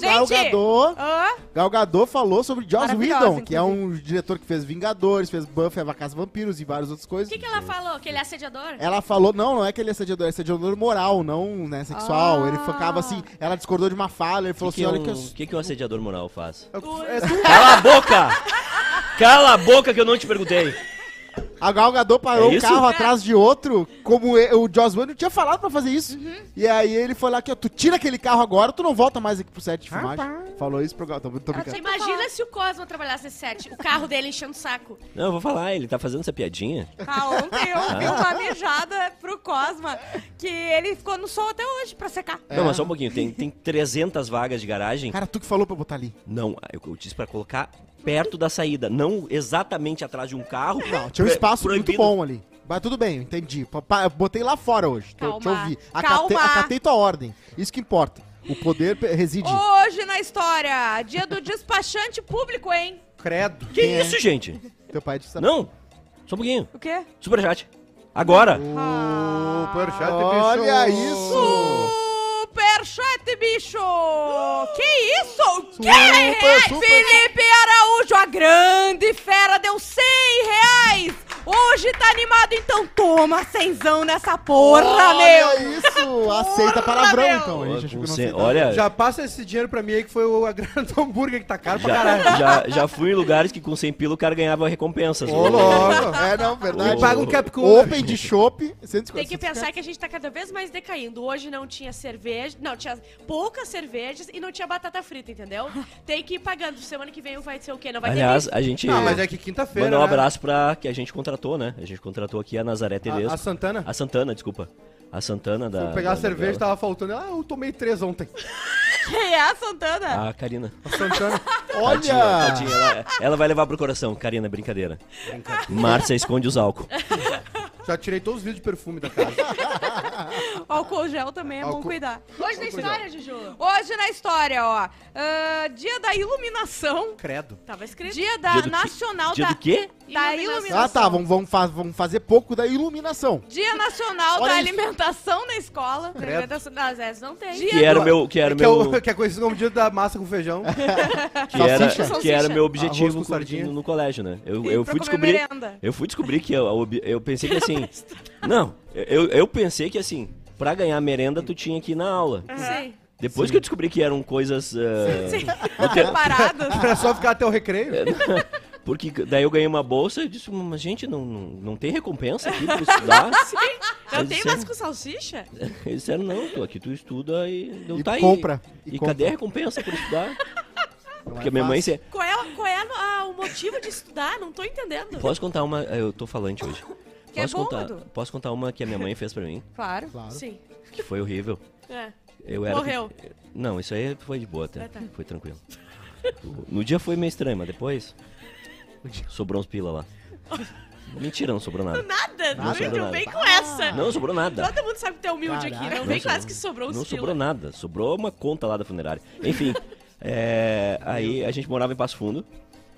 Gal Gente, Gadot, hã? Gal Gadot falou sobre Joss Whedon, que é um diretor que fez Vingadores, fez Buffy, a Casa Vampiros e várias outras O coisas. que, que ela falou? Que ele é assediador? Ela falou, não, não é que ele é assediador, é assediador moral, não né, sexual. Ah. Ele ficava assim, ela discordou de uma fala, ele O falou que, que, assim, um, olha que eu... que, que um assediador moral faz? É é Cala a boca! Cala a boca que eu não te perguntei. A Gal Gadot parou É um carro atrás de outro, como o Joss Whedon tinha falado pra fazer isso. Uhum. E aí ele foi lá que, ó, tu tira aquele carro agora, tu não volta mais aqui pro set de filmagem. Falou isso pro Gal, tô, tô brincando. Imagina se o Cosmo trabalhasse nesse set, o carro dele enchendo o saco. Não, eu vou falar, ele tá fazendo essa piadinha. Ah, ontem eu vi uma Cosma que ele ficou no sol até hoje pra secar. Não, mas só um pouquinho, tem, tem 300 vagas de garagem. Cara, tu que falou pra eu botar ali. Não, eu, eu disse pra colocar perto da saída, não exatamente atrás de um carro. Não, tinha um espaço proibido. muito bom ali. Mas tudo bem, entendi. Papai, eu botei lá fora hoje. Tô, te Calma, ouvi. calma. Acatei, tua ordem. Isso que importa. O poder reside. Hoje na história, dia do despachante público, hein? Credo. Que Quem é? isso, gente? Teu pai disse. Não, só um pouquinho. O quê? Superchat. Agora. Superchat, bicho. Olha isso! Superchat, bicho! Que isso? Que Super, super. Felipe Araújo, a grande fera, deu 100 reais! Hoje tá animado, então toma cenzão nessa porra, Olha meu! isso! Aceita palavrão, meu. então. A gente achou que Com não cem- aceitava. Olha, Já passa esse dinheiro pra mim aí que foi o, a grana do hambúrguer que tá caro pra já, caralho. já, já fui em lugares que com 100 pila o cara ganhava recompensas. Ô, louco. É, não, verdade. Me paga um cap cooler. Open de chopp, 150. Tem que pensar que a gente tá cada vez mais decaindo. Hoje não tinha cerveja, não, tinha poucas cervejas e não tinha batata frita, entendeu? Tem que ir pagando. Semana que vem vai ser o quê? Não vai Aliás, ter a gente Não, mas é que quinta-feira. mandar um né? abraço pra que a gente contratou, né? A gente contratou aqui a Nazaré Tedesco. A, a Santana. A Santana, desculpa. A Santana da. Vou pegar a da cerveja, novela. tava faltando. Ah, eu tomei três ontem. Quem [laughs] é a Santana? A Karina. A Santana. Tadinha, [laughs] Olha! tadinha, ela, ela vai levar pro coração. Karina, brincadeira. Márcia esconde os álcool. [laughs] Já tirei todos os vidros de perfume da casa. [laughs] Álcool gel também é bom Álcool- cuidar. Hoje na história, Juju. Hoje na história, ó. ah, dia da iluminação. Credo. Tava escrito. Dia da Dia do quê? Nacional Dia da, do quê? da Iluminação. iluminação. Ah, tá. Vamos, vamos, fa- vamos fazer pouco da iluminação. Dia Nacional Olha da isso. Alimentação na escola. Credo. Alimentação das vezes não tem. Dia Que era o meu, que era o que, é meu, o, que é conhecido como dia da massa com feijão. [laughs] que era, Salsicha. que era o meu Arroz objetivo com co- sardinha. no, no colégio, né? Eu, E eu pra fui comer descobrir, merenda. eu fui descobrir que eu, eu, eu pensei que assim, [laughs] não, eu, eu pensei que assim, pra ganhar merenda tu tinha que ir na aula. Sim. Depois que eu descobri que eram coisas, Sim. no te- [laughs] Preparados. Era só ficar até o recreio. porque daí eu ganhei uma bolsa e disse, mas gente, não, não, não tem recompensa aqui pra estudar? Não Mas tem isso mais é- com salsicha? [laughs] Eles disseram, não, tu, aqui tu estuda e não E tá aí. compra, E, e cadê compra. a recompensa por estudar? Não Porque é a minha mãe... Qual é, qual é a- o motivo de estudar? Não tô entendendo. Posso contar uma... Eu tô falante hoje. Que é posso, bom, contar, Edu. posso contar uma que a minha mãe fez pra mim, Claro. Claro. Sim. que foi horrível. É. Eu era... Morreu. Não, isso aí foi de boa até. Ah, tá. Foi tranquilo. No dia foi meio estranho, mas depois... Sobrou uns pila lá. [laughs] Mentira, não sobrou nada. Nada, não não Nada. vem com essa. Não sobrou nada. Todo mundo sabe que tu é humilde Caraca. aqui. Não Não vem com sobrou. essa que sobrou uns Não pila. sobrou nada, sobrou uma conta lá da funerária. Enfim, [laughs] é, aí a gente morava em Passo Fundo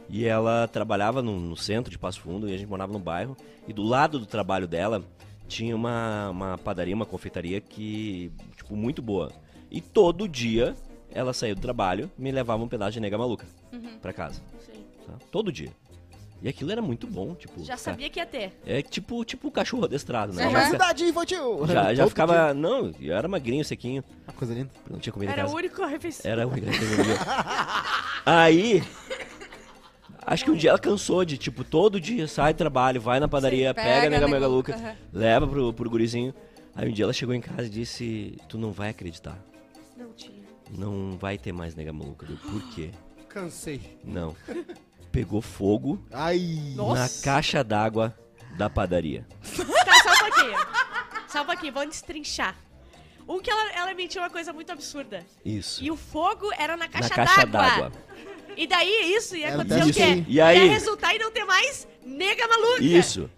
e ela trabalhava no, no centro de Passo Fundo e a gente morava no bairro. E do lado do trabalho dela tinha uma, uma padaria, uma confeitaria que, tipo, muito boa. E todo dia ela saía do trabalho e me levava um pedaço de nega maluca pra casa. Sim. tá? Todo dia. E aquilo era muito bom, tipo. Já sabia que ia ter. É tipo, tipo o cachorro adestrado, né? Aham. Já, Cidade infantil. já, já ficava. dia. Não, eu era magrinho, sequinho. Uma coisa linda. Não tinha comida Era o único refeição. Era a única que eu comia. Aí. [laughs] Acho que um dia ela cansou de, tipo, todo dia sai do trabalho, vai na padaria, Sim, pega, pega a nega mega aham. leva pro, pro gurizinho. Aí um dia ela chegou em casa e disse: Tu não vai acreditar. Não tinha. Não vai ter mais nega maluca. Eu, Por quê? [gasps] Cansei. Não. Pegou fogo Ai. na caixa d'água da padaria. Tá, só um pouquinho. Só um pouquinho, vamos destrinchar. Um que ela, ela mentiu uma coisa muito absurda. Isso. E o fogo era na caixa, na caixa d'água. E daí isso ia É, acontecer o quê? E aí? Ia resultar em não ter mais nega maluca. Isso.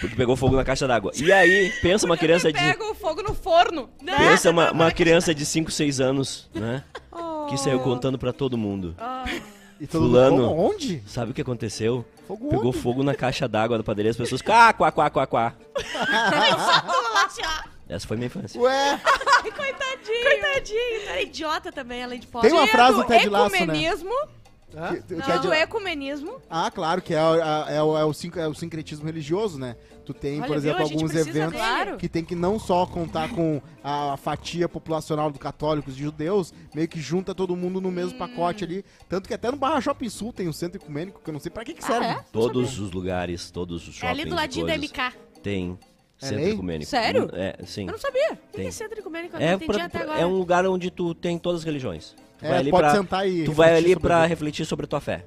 Porque pegou fogo na caixa d'água. E aí, pensa uma criança de. Pega o fogo no forno. Não, Pensa uma, uma criança de 5, 6 anos, né? Que saiu Oh. contando pra todo mundo. Ah, E todo mundo, Fulano. como? Onde? Sabe o que aconteceu? Fogo Pegou onde? fogo na caixa d'água da padaria, as pessoas. Quá, quá, quá, quá, quá. pula lá, ó. Essa foi minha infância. Ué, Ai, [laughs] coitadinho. Coitadinho. Era idiota também, além de pobre. Tem uma frase do Ted Lasso, né? Hã? que, que Dia é do de- ecumenismo. Ah, claro, que é, é o, é, o, sin- é o sincretismo religioso, né? Tu tem, Olha, por exemplo, viu? Alguns eventos dele. Que tem que não só contar com a fatia populacional do católicos e judeus, meio que junta todo mundo no Hum. mesmo pacote ali. Tanto que até no Barra Shopping Sul tem um centro ecumênico, que eu não sei pra que, que Ah, serve. é? Todos os lugares, todos os É shoppings ali do ladinho da MK. Tem É centro ecumênico. Sério? É, sim. Eu não sabia. O que Tem. é centro ecumênico? Eu É, não entendi pra- até agora. é um lugar onde tu tem todas as religiões. Tu É, vai ali pode pra, sentar e Tu vai refletir ali sobre pra isso. refletir sobre a tua fé.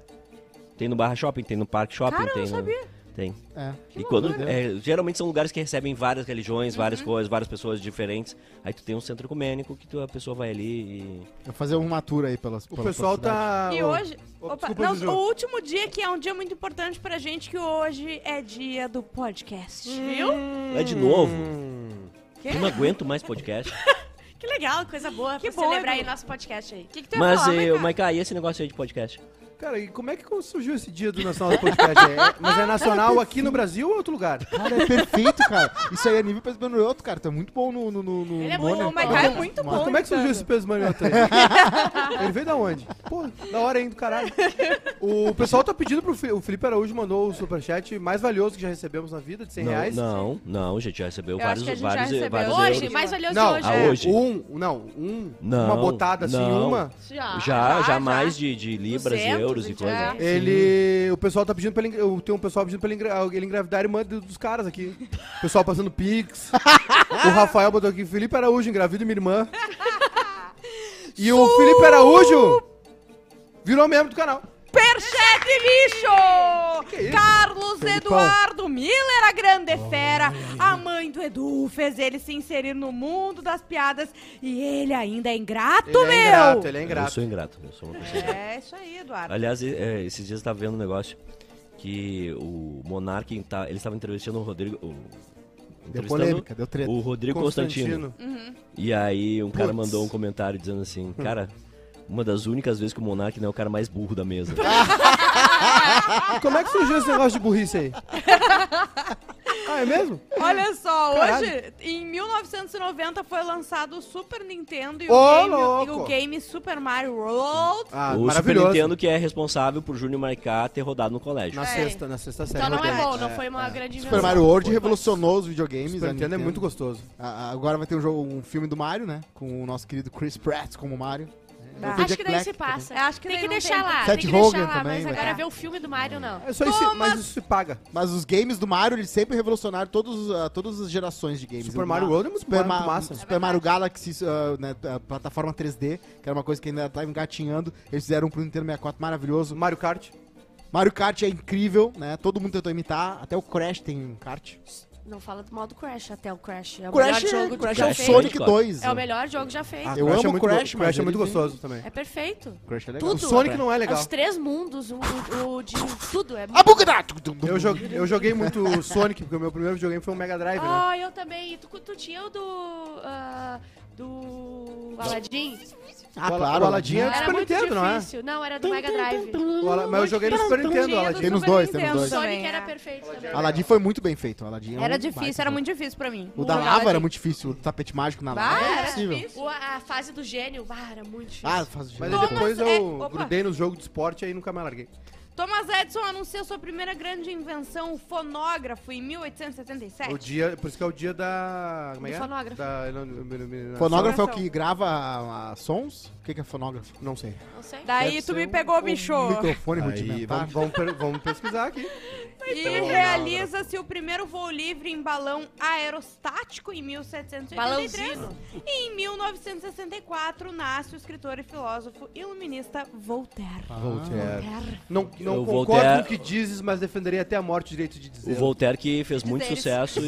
Tem no Barra Shopping, tem no Parque Shopping, Cara, eu tem no... sabia. Tem. É. e quando, é, geralmente são lugares que recebem várias religiões, Uhum. várias coisas, várias pessoas diferentes. Aí tu tem um centro ecumênico que tu, a pessoa vai ali e. Vou fazer uma tour aí pelas O pela- pessoal tá. E hoje. Opa, desculpa, não, o último dia que é um dia muito importante pra gente, que hoje é dia do podcast. Viu? É de novo. Hum. Quê? Eu não aguento mais podcast. [laughs] Que legal, coisa boa Que pra bom, celebrar aí nosso podcast aí. O que, que tu ia Mas, falar, Maiká? Maiká, e esse negócio aí de podcast? Cara, e como é que surgiu esse dia do Nacional do Podcast? [laughs] É- mas é nacional aqui no Brasil ou em outro lugar? Cara, é perfeito, cara. Isso aí é nível peso outro, cara. É muito bom no. no, no, no Ele é no bom, Bonner. O Maiká é muito Mas bom. como é que surgiu imitando. esse peso manioto aí? [laughs] Ele veio da onde? Pô, da hora hein, do caralho. O pessoal tá pedindo pro Felipe. O Felipe Araújo mandou o superchat mais valioso que já recebemos na vida, de 100 não, reais. não, não, a gente já recebeu Eu acho vários, que a gente já vários, recebeu. vários Hoje, euros. mais valioso Não, hoje. Ah, é. hoje? Um, não, um, Não, uma botada assim, uma. Já, Já, já, já. mais de, de libras, 200, e coisa. Ele. O pessoal tá pedindo pra ele. Tem um pessoal pedindo pra ele, engra- ele engravidar a irmã do- dos caras aqui. O pessoal passando pix. o Rafael botou aqui, Felipe Araújo, engravida minha irmã. [laughs] E o Felipe Araújo virou membro do canal. Superchat, bicho! Que isso? Carlos Felipão. Eduardo Miller, a grande fera. A mãe do Edu fez ele se inserir no mundo das piadas e ele ainda é ingrato, Ele meu! é ingrato, ele é Eu ingrato. sou ingrato, eu sou uma pessoa. É isso aí, Eduardo. Aliás, é, esses dias eu tava vendo um negócio que o Monark, tá, ele estava entrevistando o Rodrigo, o Deu polêmica, deu treta. O Rodrigo Constantino. Constantino. E aí um cara Putz. mandou um comentário dizendo assim, cara, uma das únicas vezes que o Monark não é o cara mais burro da mesa. [laughs] Como é que surgiu esse negócio de burrice aí? [laughs] ah, é mesmo? Olha só, Caralho. hoje, em 1990, foi lançado o Super Nintendo e, Ô, o, game, e o game Super Mario World. Ah, o Super maravilhoso. Nintendo que é responsável por Júnior Marcar ter rodado no colégio. Na É. sexta, na sexta série. Então não é bom, não foi uma grande Super invenção. Mario World revolucionou os videogames. Super a Nintendo é muito gostoso. Agora vai ter um, jogo, um filme do Mario, né? Com o nosso querido Chris Pratt como Mario. Ah. Ter Acho Jack que daí Black se passa. Acho que tem que deixar tem. lá, Seth tem que Rogen deixar lá, também mas vai agora ter. ver o filme do Mario não. É só isso, mas isso se paga. Mas os games do Mario, eles sempre revolucionaram todos, ah, todas as gerações de games. Super Mario Ma- World é Super, bom, Ma- muito massa. Super Mario Galaxy, ah, né, a plataforma 3D, que era uma coisa que ainda tava engatinhando. Eles fizeram um pro Nintendo 64 maravilhoso. Mario Kart. Mario Kart é incrível, né? Todo mundo tentou imitar. Até o Crash tem um kart. Não fala do modo Crash, até o Crash. É o Crash, melhor é, jogo Crash já é o feito. Sonic Claro. 2. É o melhor jogo já feito. Ah, Eu Crash amo é muito Crash, go- mas Crash é muito tem- gostoso também. É perfeito. Crash é legal. Tudo. O Sonic não é legal. Os três mundos, o, o- o de tudo. É A Bugada! Eu joguei, eu joguei muito Sonic, porque o meu primeiro videogame foi um Mega Drive, né? Ah, eu também. E tu, tu tinha o do. ah, do. Aladdin? Ah, O claro. o Aladdin é do Super Nintendo, não é? Não, era do Mega Drive. Mas eu joguei no Super Nintendo, do Aladdin. Tem nos dois, tem nos dois. Sonic era é. perfeito também. Aladdin foi muito bem feito. Aladdin é Era difícil, era jogo. muito difícil pra mim. O da lava era muito difícil. O tapete mágico na lava. era é impossível. a fase do gênio, era muito difícil. Ah, faz Mas aí Thomas, depois é, eu opa. grudei nos jogos de esporte e aí nunca mais larguei. Thomas Edison anuncia sua primeira grande invenção, o fonógrafo, em 1877. O dia, por isso que é o dia da. Como é que é? fonógrafo. Da iluminação. Fonógrafo é o que grava ah, ah, sons? O que, que é fonógrafo? Não sei. Não sei. Daí Deve tu me pegou, Um bicho. microfone Aí, rudimentar. vamos, vamos, per- vamos pesquisar aqui. E realiza-se o primeiro voo livre em balão aerostático em 1783. Balãozinho. E em 1964 nasce o escritor e filósofo iluminista Voltaire. Ah. Voltaire. Não, não O concordo Voltaire- com o que dizes, mas defenderia até a morte o direito de O dizer. Voltaire que fez muito Dizeres. sucesso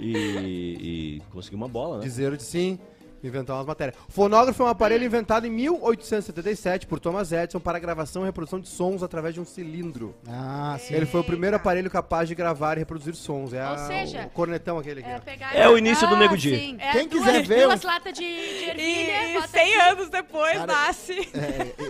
e, e, e conseguiu uma bola, né? Dizer de sim, inventar umas matérias. O fonógrafo é um aparelho inventado em 1877 por Thomas Edison para gravação e reprodução de sons através de um cilindro. Ah, sim. Ele foi o primeiro aparelho capaz de gravar e reproduzir sons. É Ou a- seja, o cornetão aquele aqui. É, ó. É o início do Ah, Nego Di. sim. É Quem duas, quiser ver duas um- latas de, de ervilha, E bota 100 aqui. anos depois Cara, nasce.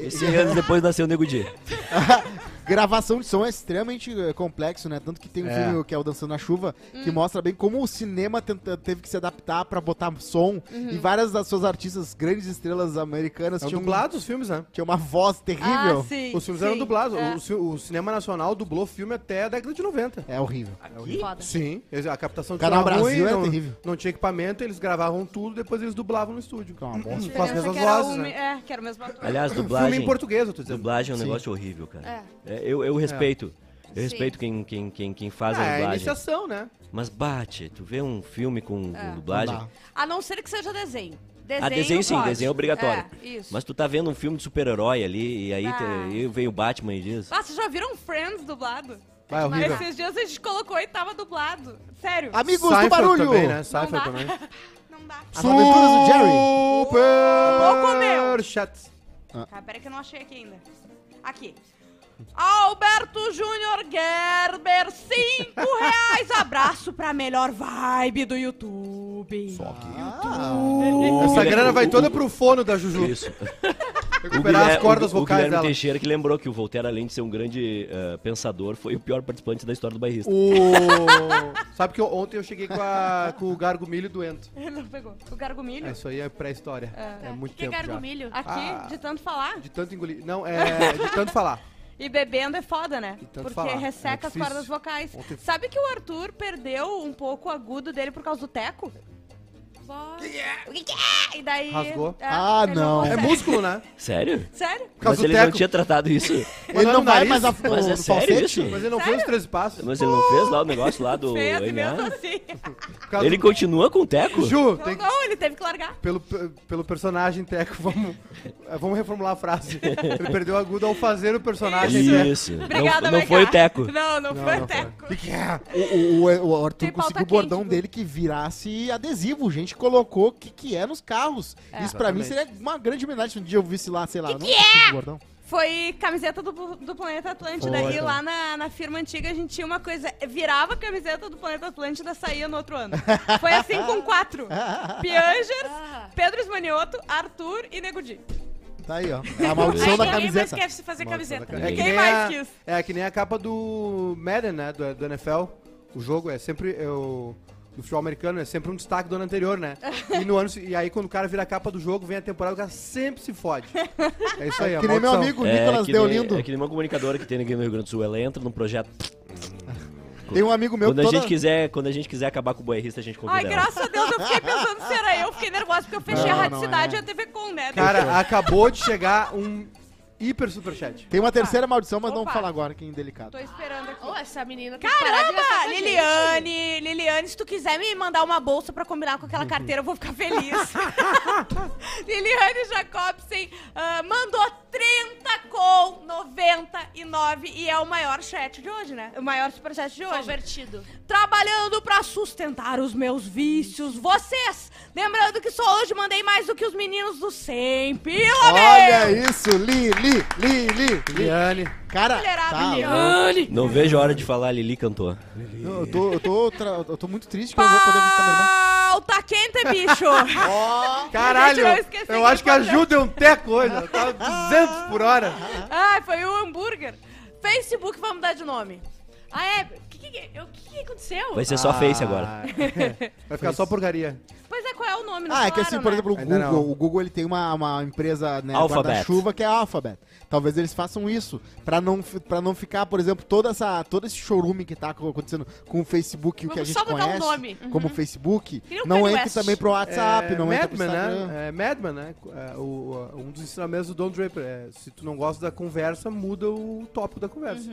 E 100 anos depois nasceu o Nego Di. [laughs] Gravação de som é extremamente eh, complexo, né? Tanto que tem um É. filme que é o Dançando na Chuva, que mostra bem como o cinema tenta- teve que se adaptar pra botar som. E várias das suas artistas, grandes estrelas americanas, São tinham, dublados os filmes, né? tinham uma voz terrível. Ah, sim. Os filmes sim. eram dublados. É. O, ci- o cinema nacional dublou filme até a década de 90. É horrível. Foda. Sim, eles- a captação de Canal som era Brasil ruim, é não, terrível. não tinha equipamento, eles gravavam tudo, depois eles dublavam no estúdio. Que é uma bosta. Com as mesmas que era vozes, o né? É, que era o mesmo ator. Aliás, Filme dublagem, em português, eu tô dizendo. dublagem é um Sim. negócio horrível, cara. É. É, eu, eu respeito. Eu respeito quem, quem, quem, quem faz a Ah, é dublagem. iniciação, né? Mas bate, tu vê um filme com, É. com dublagem. Não. A não ser que seja desenho. Desenho Ah, desenho sim, pode. desenho é obrigatório. É, isso. Mas tu tá vendo um filme de super-herói ali, e aí Ah. te- aí vem o Batman e diz. Ah, vocês já viram Friends dublado? Vai, horrível. Esses dias a gente colocou e tava dublado. Sério. Amigos do Seinfeld barulho! também, né? Dá. também. [laughs] Não dá. As aventuras do Jerry. Louco, meu. Super chat. Cara, peraí que eu não achei aqui ainda. Aqui. Alberto Júnior Gerber, 5 [laughs] reais. Abraço pra melhor vibe do YouTube. Ah, Essa grana vai toda pro fono da Juju. Isso. [laughs] O Recuperar as Guilherme- cordas o- o vocais Guilherme dela. Teixeira que lembrou que o Voltaire, além de ser um grande eh, pensador, foi o pior participante da história do bairrista. O... [laughs] Sabe que eu- ontem eu cheguei com, a- com o Gargo Milho doento. Ele não pegou. O gargumilho? É, Isso aí é pré-história. É, muito que é tempo já. gargumilho? Aqui, Ah. de tanto falar. De tanto engolir. Não, é de tanto falar. E bebendo é foda, né? Porque falar. resseca É as cordas vocais. Ontem- Sabe que o Arthur perdeu um pouco o agudo dele por causa do teco? Bora. E daí. Rasgou? é, Ah, ele não. É consegue. músculo, né? Sério? Sério? Por Mas ele não tinha tratado isso. Mas Ele não vai mais a, Mas no, é no sério isso? Mas ele não fez os 13 passos. Mas ele não fez lá o negócio lá do [laughs] Fez mesmo assim. Por causa Ele do- continua com o Teco? Ju, Não, tem que- não, ele teve que largar. pelo, pelo personagem Teco, vamos, eh, vamos reformular a frase. Ele perdeu o agudo ao fazer o personagem Teco. Isso. Obrigada, não, não foi o Teco. Não, não, Não, foi não o teco. O que, que é? O, o, o Arthur Tem pauta conseguiu o quente, bordão viu? dele que virasse adesivo. Gente colocou o que, que é nos carros. Isso pra mim Exatamente. seria uma grande homenagem se um dia eu visse lá, sei lá. Que não que é? Bordão. Foi camiseta do, do Planeta Atlântida. Foi, e lá na, na firma antiga a gente tinha uma coisa. Virava a camiseta do Planeta Atlântida saía no outro ano. Foi assim com quatro: [laughs] Piangers, Ah. Pedro Esmanioto, Arthur e Nego Di. Tá aí, ó. É a maldição Aí da ninguém mais camiseta. quer se fazer camiseta. É que, Quem nem mais a, quis? é que nem a capa do Madden, né? Do, do NFL. O jogo é sempre. É o, do futebol americano é sempre um destaque do ano anterior, né? [laughs] E, no ano, e aí, quando o cara vira a capa do jogo, vem a temporada, o cara sempre se fode. É isso aí, a Que nem meu amigo É Nicolas deu lindo. É que nem uma comunicadora que tem aqui no Rio Grande do Sul. Ela entra num projeto. [laughs] Tem um amigo meu Quando que a, toda... gente quiser, quando a gente quiser acabar com o bairrista, a gente convida Ai, ela. graças a Deus, eu fiquei pensando se era eu. Fiquei nervosa porque eu fechei Não, a Rádio não Cidade é. e a TV Com, né? Cara, acabou de chegar um hiper superchat. Tem uma terceira maldição, mas não Opa. vamos falar agora, que é indelicado. Tô esperando aqui. Ô, essa menina tem que parar de gastar com Caramba! a gente. Liliane, Liliane, se tu quiser me mandar uma bolsa pra combinar com aquela carteira, eu vou ficar feliz. [laughs] Liliane Jacobsen ah, mandou 30 com 99 e é o maior chat de hoje, né? O maior superchat de hoje. Convertido. Trabalhando pra sustentar os meus vícios. Vocês! Lembrando que só hoje mandei mais do que os meninos do 100 pila, Olha meu! isso, Li, Li, Li, Li, Li. Liane. Cara, tá, Liliane. Não vejo a hora de falar, a Lili cantou. eu, tô, eu, tô, tra- eu tô muito triste que eu não vou poder visitar minha irmã. Pauta quente, bicho! Caralho, não eu que acho que a importante. Ju deu um teco hoje. Tava 200 por hora. Ai, foi o hambúrguer. Facebook, vamos mudar de nome. Ah, é? O que, o que, aconteceu? Vai ser só Face Ah, agora. [laughs] Vai ficar só porcaria. Pois é, qual é o nome? Não Ah, é que falaram, assim, por né? exemplo, o Ainda Google, não. o Google ele tem uma, uma empresa né, Alphabet. guarda-chuva que é a Alphabet. Talvez eles façam isso pra não para não ficar, por exemplo, toda essa todo esse showroom que tá acontecendo com o Facebook, o que a Vamos gente só mudar o conhece, nome. como Facebook, Que nem o não Kanye entre West. também pro WhatsApp, é, não entra pro Madman, Instagram. né? É Madman, né? É, o, o- um dos ensinamentos do Don Draper. É, se tu não gosta da conversa, muda o tópico da conversa.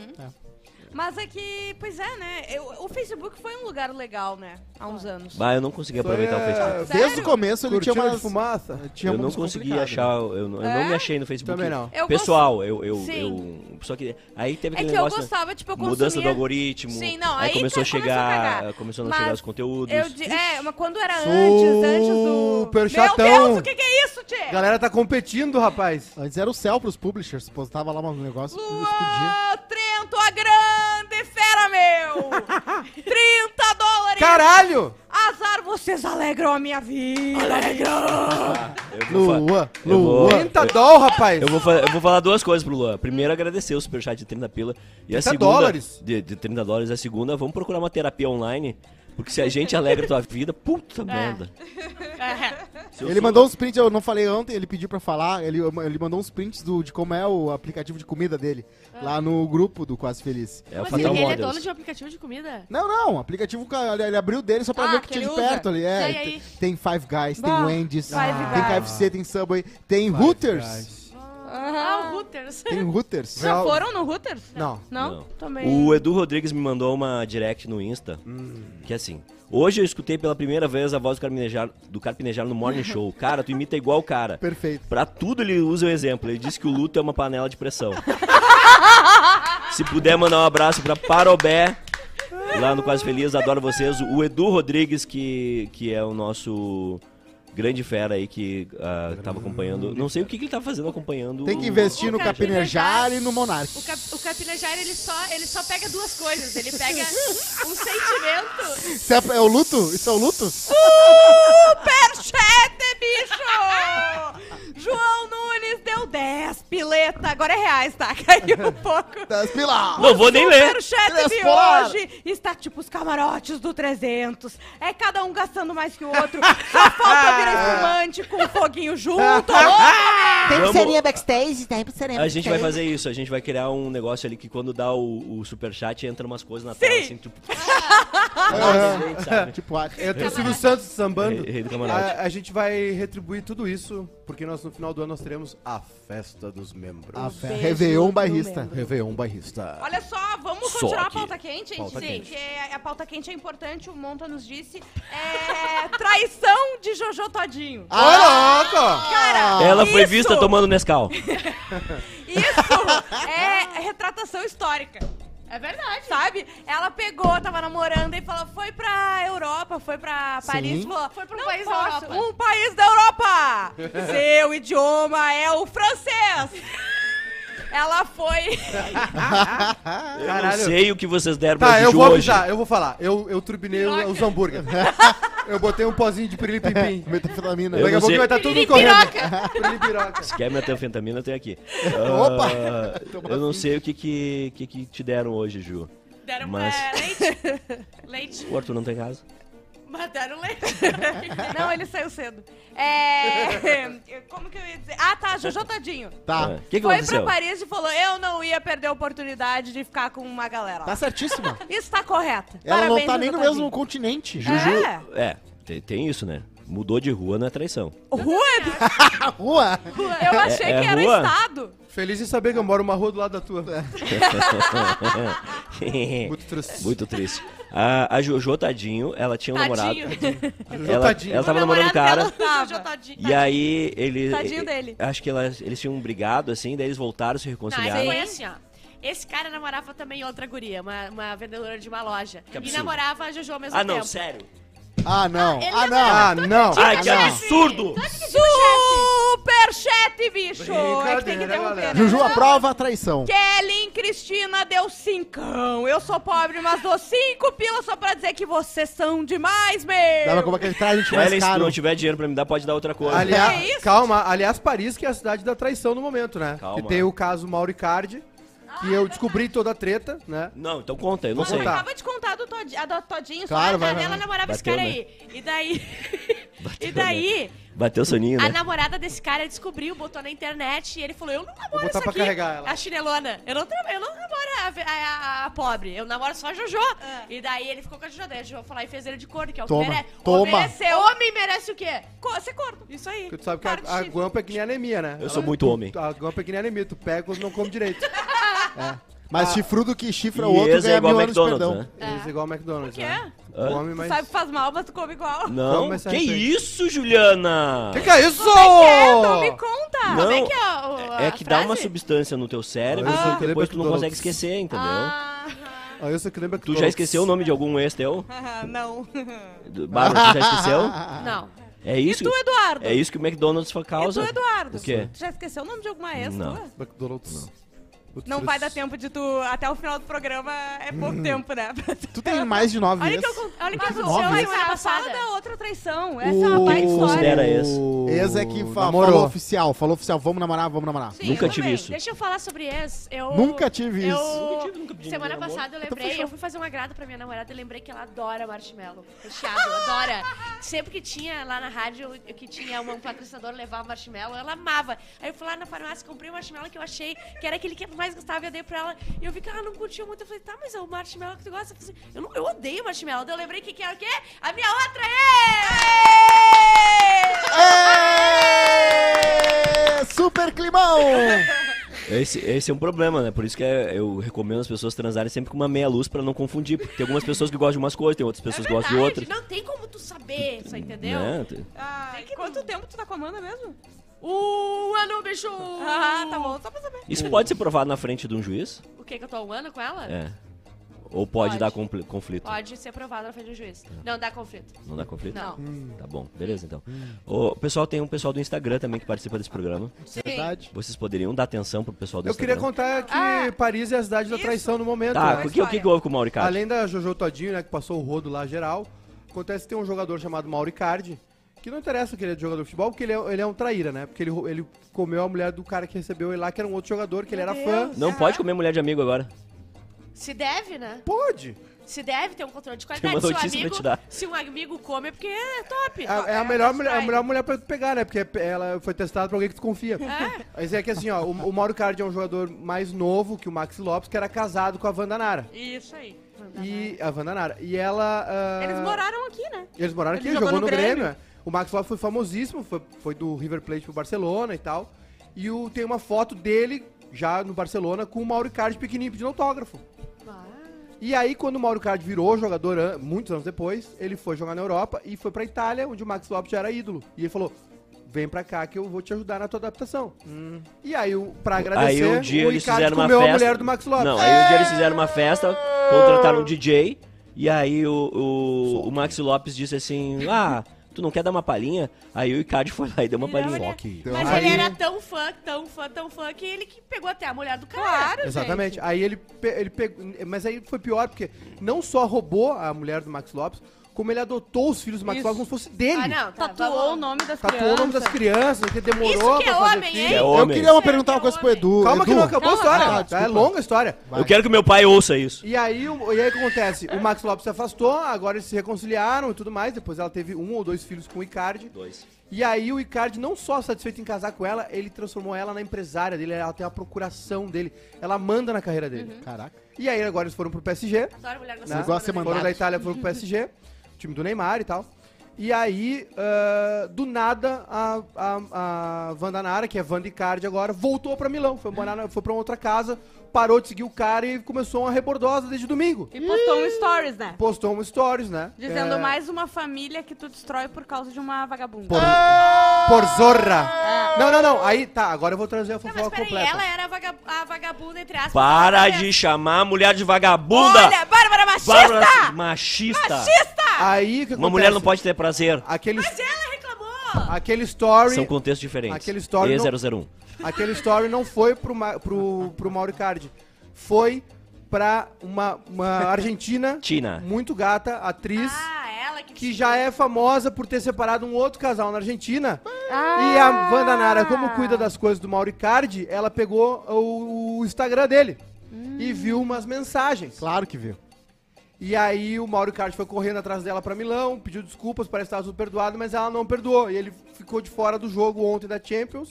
Mas é que, pois é, né? Eu- o Facebook foi um lugar legal, né? Há uns anos. Bah, eu não consegui aproveitar aí o é- Facebook. Desde Sério? o começo ele tinha de fumaça. tinha eu não consegui achar, eu, não- eu É? não me achei no Facebook. Também não. Eu Pessoal, eu, eu, Sim. eu. Só que. Aí teve É aquele que eu negócio. né? gostava, tipo, eu consumia... Mudança do algoritmo. Sim, não, aí, aí começou a que começou a chegar. começou a não Mas chegar os conteúdos. Eu é, mas quando era antes, antes do... Super Meu chatão. Deus, o que que é isso, Tchê? A galera tá competindo, rapaz. Antes era o céu pros publishers, postava lá uns negócios e explodia. Lua, Trento, a grande fera, meu! [laughs] 30 dólares! Caralho! Azar, vocês alegram a minha vida! Fa- Lua, Lua. 30 doll, rapaz. eu vou, fa- eu vou falar duas coisas pro Luan. Primeiro, agradecer o superchat de 30 pila. E a 30 segunda. dólares? De, de 30 dólares. A segunda, vamos procurar uma terapia online. Porque se a gente alegra a tua vida, puta merda. Se eu Ele sou- mandou uns prints, eu não falei ontem, ele pediu pra falar, ele, ele mandou uns prints do, de como é o aplicativo de comida dele, lá no grupo do Quase Feliz. É o Mas Fatal ele é Models. dono de um aplicativo de comida? Não, não, o aplicativo, ele, ele abriu dele só pra Ah, ver o que que tinha de ele usa. perto ali. É, aí, tem, Five Guys, Bah, tem Wendy's, Five tem Guys. KFC, tem Subway, tem Hooters. Ah, o Hooters. Tem Hooters. Já foram no Hooters? Não. Não? Não. Também. O Edu Rodrigues me mandou uma direct no Insta, que é assim. Hoje eu escutei pela primeira vez a voz do Carpinejar, do Carpinejar no Morning [laughs] Show. Cara, tu imita igual o cara. Perfeito. Pra tudo ele usa o exemplo. Ele disse que o luto é uma panela de pressão. [laughs] Se puder mandar um abraço pra Parobé, lá no Quase Feliz, adoro vocês. O Edu Rodrigues, que, que é o nosso grande fera aí, que ah, tava acompanhando. Não sei o que, que ele tava fazendo acompanhando. Tem que investir o no Capinejar- Capinejar e no Monark. O, cap, o Capinejar, ele só, ele só pega duas coisas. Ele pega um sentimento. Isso é, é o luto? Isso é o luto? Superchat, bicho! João Nunes deu 10 pileta. Agora é reais, tá? [laughs] Caiu um pouco. Das pilas! Não vou nem ler. Superchat de hoje está tipo os camarotes do 300. É cada um gastando mais que o outro. Só [laughs] falta virar espumante com um foguinho junto. [laughs] Tem pulseirinha backstage, tem pulseirinha A gente vai fazer isso, a gente vai criar um negócio ali que quando dá o, o superchat entra umas coisas na tela, assim, tipo. Gente, sabe? Tipo, Entra o Silvio Santos sambando. Rei- rei do camarote. A, a gente vai retribuir tudo isso, porque nós no final do ano nós teremos a festa dos membros. a beijo Réveillon do bairrista. membro. Réveillon bairrista. Olha só, vamos Só continuar a pauta quente, gente? Pauta Sim, quente. porque a pauta quente é importante, o Monta nos disse. É [laughs] traição de Jojo Todinho. Ah! Louco! Cara, Ela foi isso- vista tomando Nescau. [laughs] Isso é retratação histórica. É verdade. Sabe? Ela pegou, tava namorando e falou: foi pra Europa, foi pra Paris. Sim. Falou, Foi pra um "Não país da Europa." Um país da Europa! [laughs] Seu idioma é o francês! Ela foi. [laughs] Eu Caralho. não sei o que vocês deram pra Tá, eu vou hoje. avisar, eu vou falar. Eu, eu turbinei os hambúrguer. [laughs] eu botei um pozinho de pirili-pim-pim. [laughs] Metanfetamina. Eu Daqui a não pouco sei. vai estar tudo Pirili-piroca. correndo. Pirili-piroca. Se quer metanfetamina, tem aqui. Opa! Ah, eu não sei o que que, que que te deram hoje, Ju. Deram Mas- é, leite. [laughs] leite. O Arthur não tem casa. Mas deram leite. [laughs] Não, ele saiu cedo. É. [laughs] Como que eu ia dizer? Ah, tá, Jojo Tadinho. Tá. Ah, O que, que Foi aconteceu? pra Paris e falou: eu não ia perder a oportunidade de ficar com uma galera. lá. Tá certíssima. Isso tá correto. Ela não Parabéns, tá nem Jojo no mesmo Tadinho. continente. Juju. É. É, tem, tem isso, né? Mudou de rua não é traição. Rua? [laughs] Rua. Eu achei é que era rua? estado. Feliz em saber que eu moro uma rua do lado da tua. [laughs] Muito triste. Muito triste. A, a Jojo, tadinho, ela tinha um Tadinho. namorado. Ela, Tadinho. ela tava O namorando um cara. dela, Tava. Jojo Tadinho. E aí, ele. Tadinho dele. Acho que elas, eles tinham brigado, assim, daí eles voltaram, se Não, reconciliaram. esse foi assim, ó. Esse cara namorava também outra guria, uma, uma vendedora de uma loja. Que e absurdo. namorava a Jojo ao mesmo Ah, não, tempo. sério? Ah, não. ele Ah, não. Ah, não. Ai, que chefe. absurdo! Superchat, bicho! É que tem que interromper, né? Juju aprova a traição. Kelly Cristina deu cincão. Eu sou pobre, mas dou cinco pilas só pra dizer que vocês são demais, meu. Dava como é que ele traz a gente mais se não tiver dinheiro pra me dar, pode dar outra coisa. Aliás, É calma, aliás, Paris que é a cidade da traição no momento, né? Calma. Que tem o caso Mauricardi, que eu descobri toda a treta, né? Não, então conta, eu não Vou sei. Acaba de contar do Tod a do Todinho. Claro, só. vai, A vai. dela namorava esse Bateu, cara né? aí. E daí. Bateu, e daí, Bateu o soninho, a né? namorada desse cara descobriu, botou na internet e ele falou: Eu não namoro botar isso pra aqui. carregar ela. A chinelona. Eu não, tra- eu não namoro a, a- a- a pobre. Eu namoro só a Jojo. E daí ele ficou com a Jojo. Daí a Jojo lá e fez ele de corno, que é o Toma, que merece. toma. Obedecer. Homem merece o quê? Co ser corno. Isso aí. Porque tu sabe que a, a guampa é que nem anemia, né? Eu sou muito homem. A guampa é que nem anemia, tu pega quando não come direito. [laughs] Mas chifrudo que chifra E o outro é ganha igual mil ao anos de McDonald's, perdão. né? Isso é igual ao McDonald's, Por né? quê? Come, Tu mas... sabe que faz mal, mas tu come igual. Não, Como essa que isso, Juliana? Que que é isso? É, tu me conta. Não, Como é que é a É que dá uma substância no teu cérebro Ah, que depois tu não consegue esquecer, entendeu? Ah, Ah, eu só que lembra que Tu já esqueceu o nome de algum ex teu? não. Do- Bárbara, tu já esqueceu? Não. [laughs] É E isso, tu, Eduardo? é isso que o McDonald's fa- E causa. tu, Eduardo? O quê? Tu já esqueceu o nome de alguma ex Não. McDonald's. Muito Não vai dar tempo de tu. Até o final do programa é pouco tempo, né? Tu tem mais de nove Olha que, vezes. eu, olha o que o aconteceu seu na é semana passada passada. da outra traição. Essa é uma baita que história. considera esse? Ex é que fa Namorou. falou oficial. Falou oficial, vamos namorar, vamos namorar. Sim, Nunca eu tive também. isso. Deixa eu falar sobre ex. Eu, Nunca tive eu, isso. Nunca tive, nunca pedi Semana namoro. passada eu Então lembrei, eu fui fazer um agrado pra minha namorada e lembrei que ela adora marshmallow. Recheado, adora. Sempre que tinha lá na rádio, que tinha um patrocinador levar marshmallow, ela amava. Aí eu fui lá na farmácia, comprei um marshmallow que eu achei que era aquele que ela mais gostava e eu dei pra ela. E eu vi que ela não curtiu muito. Eu falei, tá, mas é o marshmallow que tu gosta? Eu, falei assim, eu, não, eu odeio marshmallow. Daí eu lembrei que, que era o quê? A minha outra! Ê! Super climão! Esse, esse é um problema, né? Por isso que é- eu recomendo as pessoas transarem sempre com uma meia luz pra não confundir. Porque tem algumas pessoas que gostam de umas coisas, tem outras pessoas que gostam de outras. Não tem como tu saber, você entendeu? Né? Tem- Ah, Tem que quanto tempo tu tá com a Amanda mesmo? Um ano, bicho! Ah, tá bom, só pra saber. Isso pode ser provado na frente de um juiz? O que, que eu tô há um ano com ela? É. Ou pode, Pode. dar compli- conflito? Pode ser aprovado na frente do juiz. Não dá conflito. Não dá conflito? Não. Tá bom, beleza então. O pessoal tem um pessoal do Instagram também que participa desse programa. Verdade. Vocês poderiam dar atenção pro pessoal do Eu queria Instagram? contar que Ah, Paris é a cidade da isso. traição no momento. Tá, né? o que, o que que houve com o Mauricardi? Além da Jojo Todinho, né, que passou o rodo lá geral, acontece que tem um jogador chamado Mauricardi, que não interessa que ele é de jogador de futebol, porque ele é, ele é um traíra, né? Porque ele, ele comeu a mulher do cara que recebeu ele lá, que era um outro jogador, que ele era fã. Não pode comer mulher de amigo agora. Se deve, né? Pode! Se deve ter um controle de Tem qualidade. uma Se, pra amigo, se um amigo come é porque é top. É, é a, melhor mulher, a melhor mulher pra tu pegar, né? Porque ela foi testada pra alguém que tu confia. É. Mas é que assim, ó, o, o Mauro Cardi é um jogador mais novo que o Maxi Lopes, que era casado com a Wanda Nara. Isso aí. E a Wanda Nara. E ela. ah, Eles moraram aqui, né? Eles moraram aqui, Ele jogou, jogou no no Grêmio. Grêmio. É. O Max Lopes foi famosíssimo, foi, foi do River Plate pro Barcelona e tal. E o, tem uma foto dele, já no Barcelona, com o Mauro Icardi pequenininho pedindo autógrafo. E aí, quando o Mauro Icardi virou jogador, an- muitos anos depois, ele foi jogar na Europa e foi pra Itália, onde o Max Lopes já era ídolo. E ele falou, vem pra cá que eu vou te ajudar na tua adaptação. E aí, o- pra agradecer, Aí um dia o eles Icardi fizeram uma comeu festa. a mulher do Max Lopes. Não, aí um dia eles fizeram uma festa, contrataram um DJ, e aí o, o, o Maxi Lopes disse assim: Ah, Tu não quer dar uma palhinha? Aí o Icardi foi lá e deu uma Não, palhinha. ele- Mas uma ele era tão fã, tão fã, tão fã, que ele que pegou até a mulher do cara. Claro, Exatamente. gente. Aí ele, pe- ele pegou. Mas aí foi pior, porque não só roubou a mulher do Max Lopes, como ele adotou os filhos do Max Isso. Lopes como se fosse dele. Ah, não. Tá, Tatuou vamos- o nome das Tatuou crianças. o nome das crianças, que demorou Isso que pra é fazer homem, filho. hein? É Eu homem. queria uma Isso perguntar é uma coisa pro. Edu. Calma que Edu, não acabou a história. tá? é longa a história. Vai. Eu quero que meu pai ouça isso. E aí, o, e aí o que acontece? O Max Lopes se afastou, agora eles se reconciliaram e tudo mais. Depois ela teve um ou dois filhos com o Icardi. Dois. E aí o Icardi, não só satisfeito em casar com ela, ele transformou ela na empresária dele, ela tem a procuração dele, ela manda na carreira dele. Caraca. E aí agora eles foram pro PSG, Adoro mulher né? gostosa. ser Foram da Itália, foram pro PSG, [laughs] time do Neymar e tal. E aí, ah, do nada, a, a, a Nara, que é Wanda Icardi agora, voltou pra Milão, foi, morar na- foi pra outra casa, parou de seguir o cara e começou uma rebordosa desde domingo. E postou um stories, né? Postou um stories, né? Dizendo É, mais uma família que tu destrói por causa de uma vagabunda. Por, por zorra. Não, não, não. Aí, tá, agora eu vou trazer a Não, mas fofoca peraí, completa. ela era a, vaga- a vagabunda, entre aspas. Para de chamar a mulher de vagabunda! Olha, Bárbara machista! Bárbara machista! Aí, o que Uma mulher não pode ter prazer. Aquele, Mas ela reclamou! aquele story... São contextos diferentes. Aquele story não- E001. Aquele story não foi pro, Ma- pro, pro Mauro Icardi. Foi pra uma, uma argentina Tina. muito gata, atriz, Ah, ela que... que já é famosa por ter separado um outro casal na Argentina. Ah. E a Wanda Nara, como cuida das coisas do Mauro Icardi, ela pegou o, o Instagram dele e viu umas mensagens. Claro que viu. E aí o Mauro Icardi foi correndo atrás dela pra Milão, pediu desculpas, parece que estava tudo perdoado, mas ela não perdoou. E ele ficou de fora do jogo ontem da Champions.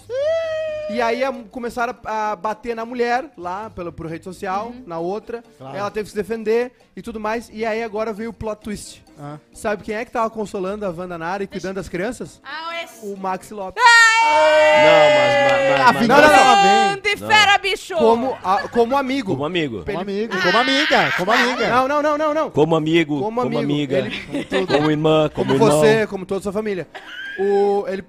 E aí a- começaram a, a bater na mulher, lá pela, por rede social, na outra. Claro. Ela teve que se defender e tudo mais. E aí agora veio o plot twist. Ah. Sabe quem é que tava consolando a Wanda Nara e cuidando das crianças? Ah, esse... O Maxi Lopes. Não, mas. mas, A mas, vida não, não, Grande vem. fera, bicho! Como, a- como amigo. Como amigo. Como amigo, como amiga, como amiga. Não, não, não, não, não. Como amigo. Como Como, amigo. amiga. Ele- Como [laughs] irmã. Como, Como irmão. você, como toda a sua família. O, ele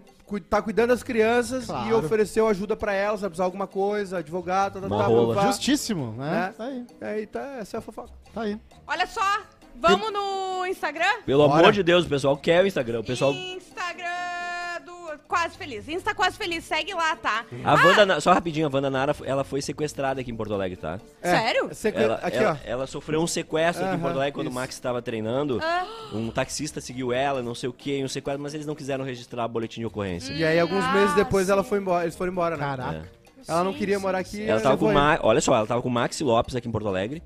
tá cuidando das crianças e Claro. ofereceu ajuda pra elas, se precisar de alguma coisa, advogado, tá, tá, Uma tá. Justíssimo, né? É. Tá aí, Aí tá, essa é a fofoca. tá aí. Olha só, vamos no Instagram? Pelo Bora. amor de Deus, o pessoal quer o Instagram. O pessoal. Instagram Quase Feliz. Insta Quase Feliz, segue lá, tá? A Wanda, Na- só rapidinho, a Wanda Nara, ela foi sequestrada aqui em Porto Alegre, tá? Sério? Você- Ela, aqui, ela, ó. ela sofreu um sequestro aqui em Aham, Porto Alegre quando isso. o Max estava treinando. Ah. Um taxista seguiu ela, não sei o que, um sequestro, mas eles não quiseram registrar boletim de ocorrência. E aí, alguns Ah, meses depois, sim. ela foi embora, eles foram embora, né? Caraca. Ela não queria sim, morar aqui. Ela tava com levou o Ma... Olha só, ela tava com o Maxi Lopes aqui em Porto Alegre.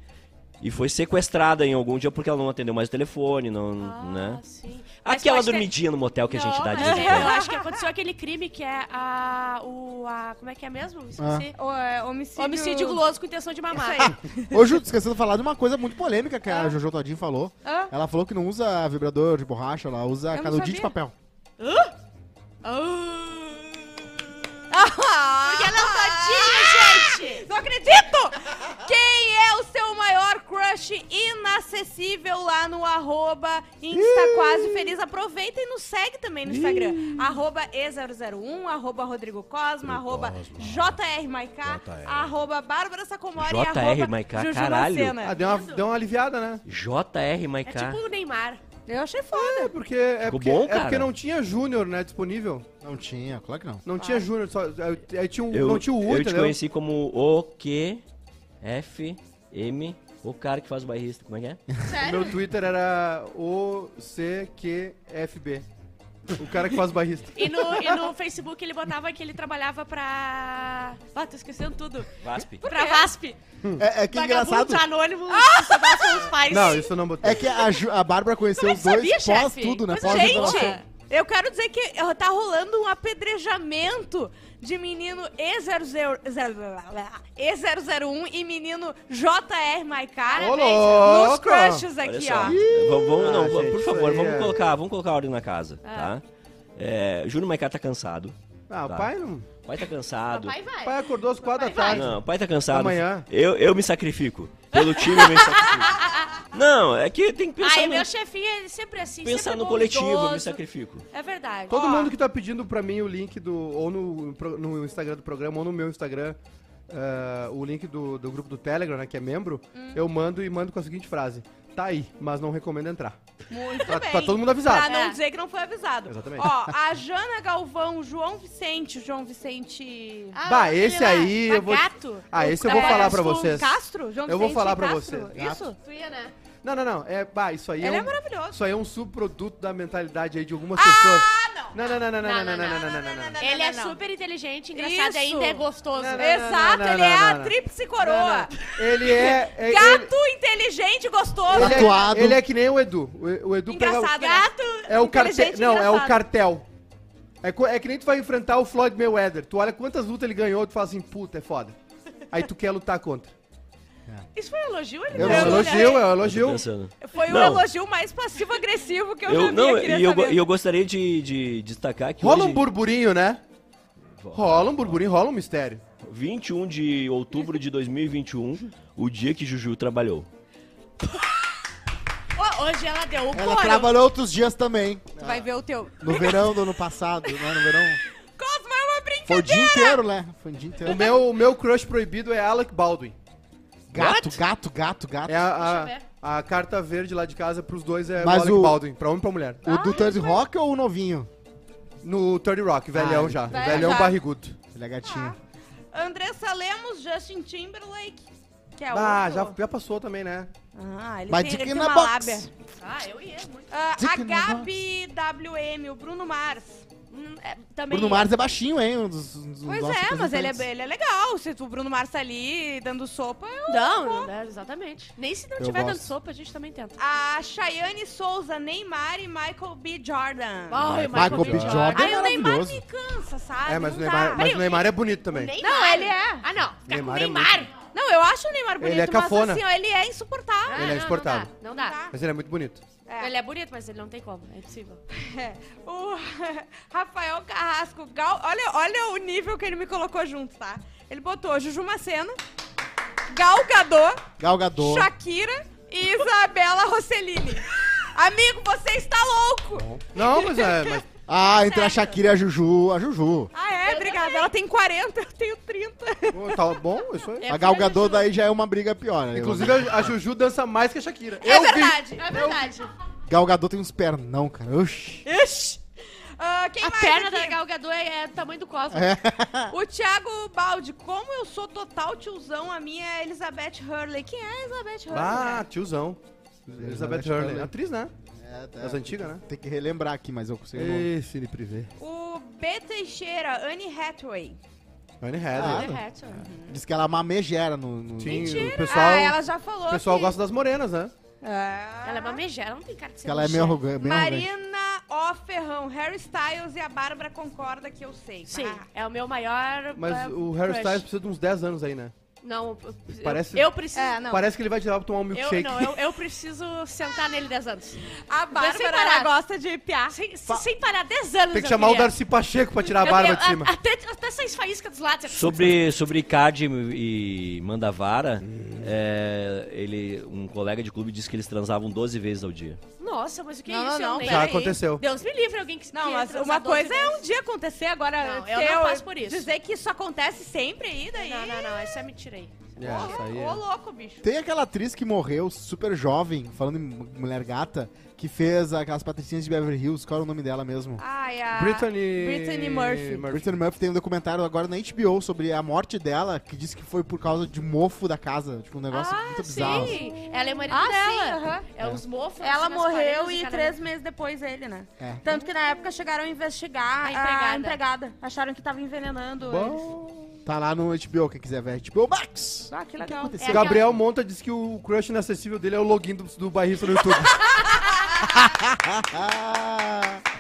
E foi sequestrada em algum dia porque ela não atendeu mais o telefone, não, né? Ah, sim. Mas Aquela ter- dormidinha no motel que a gente Não, dá de mas vez em é, quando. Eu acho que aconteceu aquele crime que é a... O, a como é que é mesmo? Esqueci. O, é, homicídio... Homicídio guloso com intenção de mamar. Ô, Ju, esquecendo de falar de uma coisa muito polêmica que a Jojo Todinho falou. Hã? Ela falou que não usa vibrador de borracha, ela usa não canudinho de papel. Porque ela é Não acredito! Quem é o seu maior crush inacessível lá no arroba Insta Quase Feliz? Aproveita e nos segue também no Instagram. Arroba E001, arroba Rodrigo Cosma, arroba JR Maiká, arroba Bárbara Sacomori e JR arroba Maiká, Juju caralho. Macena. Ah, deu uma, deu uma aliviada, né? JR É Maiká. tipo o Neymar. Eu achei É foda. porque, é Ficou porque, bom, é cara? porque não tinha Júnior, né, disponível. Não tinha, claro que não. Não tinha Júnior, só aí- aí tinha um, Eu, não tinha o U, eu te entendeu? conheci como o Q F M, o cara que faz o bairrista. Como é que é? O Sério? meu Twitter era OCQFB. O cara que faz barrista. E no, e no Facebook ele botava que ele trabalhava pra... Ah, tô esquecendo tudo. VASP. Pra VASP. É, é que engraçado. Anônimos que dá os pais. Não, isso eu não botei. É que a, Ju- a Bárbara conheceu Como é os que dois sabia, pós chefe? tudo, né? Mas, Pós gente. Eu quero dizer que tá rolando um apedrejamento de menino E00, E001 e menino JR Maiká Ô, nos crushes aqui, ó. Vamos, vamos- não, Ah, gente, por favor, vamos é- colocar, vamos colocar ordem na casa, Ah. tá? É, Júnior Maiká tá cansado. Ah, o Tá. pai não. O pai tá cansado. Vai. O pai acordou às quatro da Vai, vai. tarde. Não, o pai tá cansado. Amanhã. Eu, eu me sacrifico. Pelo time eu me sacrifico. [laughs] Não, é que tem que pensar Ai, no, meu chefinho é sempre assim, pensar sempre no coletivo, eu me sacrifico. É verdade. Todo Ó. mundo que tá pedindo pra mim o link do. Ou no, no Instagram do programa, ou no meu Instagram, eh, o link do, do grupo do Telegram, né? Que é membro, Hum. eu mando e mando com a seguinte frase. Tá aí, mas não recomendo entrar. Muito Pra, bem. pra todo mundo avisado. Pra não É. dizer que não foi avisado. Exatamente. Ó, [laughs] a Jana Galvão, João Vicente, o João Vicente... Ah, Bah, esse aí eu vou- Gato. Ah, esse eu vou É, falar pra vocês. Castro? João Eu vou Vicente falar pra Castro? vocês. Isso? Tu ia, né? Não, não, não. É, bah, isso aí Ele é, é um, maravilhoso. isso aí é um subproduto da mentalidade aí de algumas pessoas. Ah, não. Não, não, não, não, não, não, não, não, não, não, não, não. Ele é não. super inteligente, engraçado Isso. e ainda é gostoso. Não, não, Exato, não, ele não, é não, a não. tríplice coroa. Ele é... é Gato inteligente e gostoso. Ele, ele, é, ele é que nem o Edu. O, o Edu pega... Engraçado, Gato. É o cartel. Inteligente e Não, é o engraçado. cartel. É, co- é que nem tu vai enfrentar o Floyd Mayweather. Tu olha quantas lutas ele ganhou, tu fala assim, puta, é foda. Aí tu quer lutar contra. Isso foi um elogio? Ele Eu não É um não- elogio, é um elogio. Foi o Não. elogio mais passivo-agressivo que eu, já Eu, vi não, nessa e eu, go- e eu gostaria de, de destacar que Rola hoje, um burburinho, né? Rola um burburinho, rola um mistério. 21 de outubro de 2021, o dia que Juju trabalhou. Ó, hoje ela deu o Ela couro. trabalhou outros dias também. Tu vai ver o teu. No verão do ano passado, né? No verão. Cosmo é uma brincadeira. Foi o dia inteiro, né? Foi o dia O inteiro. meu, o meu crush proibido é Alec Baldwin. Gato, gato, gato, gato. É a, a, a carta verde lá de casa pros dois é Mas o Alec o- Baldwin, pra homem e pra mulher. O do Third Rock ou o novinho? No Third Rock, velhão Ah, já. velho velhão já. barrigudo. Ele é gatinho. Andressa Lemos, Justin Timberlake. Que é Ah, outro. já, já passou também, né? Ah, ele Mas tem, ele tem uma box. lábia. Ah, eu ia muito. Ah, Dica a na Gabi WM, o Bruno Mars. Hum, é, também Bruno. Mars é baixinho, hein? Um dos, um dos Pois é, mas ele é, ele é legal. Se o Bruno Mars tá ali dando sopa, eu... Não, não, é, exatamente. Nem se não Eu tiver dando gosto. sopa, a gente também tenta. A Chayane Souza, Neymar e Michael B. Jordan. Ai, Michael B. Jordan. Ai, o Neymar me cansa, sabe? É, mas o Neymar, dá. mas o Neymar é bonito também. Não, ele é. Ah, não. Neymar com é o Neymar. Não, eu acho o Neymar bonito, Ele é cafona. mas assim, ó, ele é insuportável. Ah, Ele é não, insuportável. Não dá. Não dá. Tá. Mas ele é muito bonito. É. Ele é bonito, mas ele não tem como. É impossível. É. O [laughs] Rafael Carrasco, Gal... olha, olha o nível que ele me colocou junto, tá? Ele botou Juju Macena, Gal Gadot, Gal Gadot. Shakira e Isabela Rossellini. [laughs] Amigo, você está louco! Não, mas é. Mas, Ah, entre a Shakira e a Juju, a Juju. Ah, é? Obrigada. Ela tem 40, eu tenho 30. pô, tá bom, isso aí. É a Gal filha da Gadot Ju. daí já é uma briga pior. né? Inclusive, a, a Juju dança mais que a Shakira. É Eu vi. verdade. É verdade. Gal Gadot tem uns pernão, cara. Oxi. Ixi. Ah, quem A mais perna aqui? da Gal Gadot é, é do tamanho do Cosmo. É. [laughs] O Thiago Baldi, como eu sou total tiozão, a minha é Elizabeth Hurley. Quem é a Elizabeth Hurley? Ah, tiozão. Elizabeth Hurley. Hurley. Atriz, né? É. Das antigas, né? Tem que relembrar aqui, mas eu consigo. Esse ele privê. O B. Teixeira, Anne Hathaway. Anne Ah, Hathaway. Hatcher. Diz que ela é uma megera no. no- Sim, Mentira. o pessoal, Ah, ela já falou o pessoal que... gosta das morenas, né? Ah. Ela é uma megera, ela não tem cara de ser Que ela é meio megera. arrogante. meio arrogante. Marina O. Ferrão, Harry Styles e a Bárbara concorda que eu sei. Sim, Ah. é o meu maior. Mas é, o Harry crush. Styles precisa de uns 10 anos aí, né? Não, eu- Parece- eu, eu preciso. É, não. Parece que ele vai tirar pra tomar um eu, milkshake. não, eu, eu preciso sentar nele 10 anos. A Bárbara parar. ela gosta de piar. Sem, sem parar 10 anos. Tem que eu chamar o queria. Darcy Pacheco pra tirar a Eu- barba eu- de cima. Até, até sair faísca dos lados. Sobre, sobre Card e Mandavara, é, ele, um colega de clube disse que eles transavam 12 vezes ao dia. Nossa, mas o que Não, é isso? não, Eu não, nem- Já peraí. aconteceu. Deus me livre alguém que Não, que mas transar uma 12 coisa é vezes. um dia acontecer, agora... Não, eu se não passo por isso. Dizer que isso acontece sempre aí, daí... Não, não, não, essa é mentira aí. É, isso aí Ô, é. louco, bicho. Tem aquela atriz que morreu super jovem, falando em mulher gata, que fez aquelas patricinhas de Beverly Hills. Qual era o nome dela mesmo? Ai, a... Brittany... Brittany Murphy. Brittany Murphy tem um documentário agora na HBO sobre a morte dela, que disse que foi por causa de mofo da casa. Tipo, um negócio ah, muito bizarro. sim. Ela é marido Ah, dela. sim, aham. É os mofos. Ela morreu e três meses depois ele, né? É. Tanto que na época chegaram a investigar A a empregada. empregada. Acharam que tava envenenando eles. Tá lá no HBO, quem quiser ver. HBO Max! Ah, que O que legal. aconteceu? É Gabriel Monta disse que o crush inacessível dele é o login do, do bairrista no YouTube. [laughs]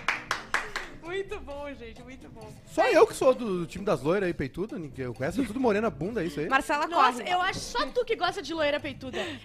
Muito bom, gente, muito bom. Só eu que sou do time das loiras aí, peituda. Ninguém eu conheço, é tudo morena bunda, é isso aí. Marcela Nossa, corre. eu acho só tu que gosta de loira peituda. É,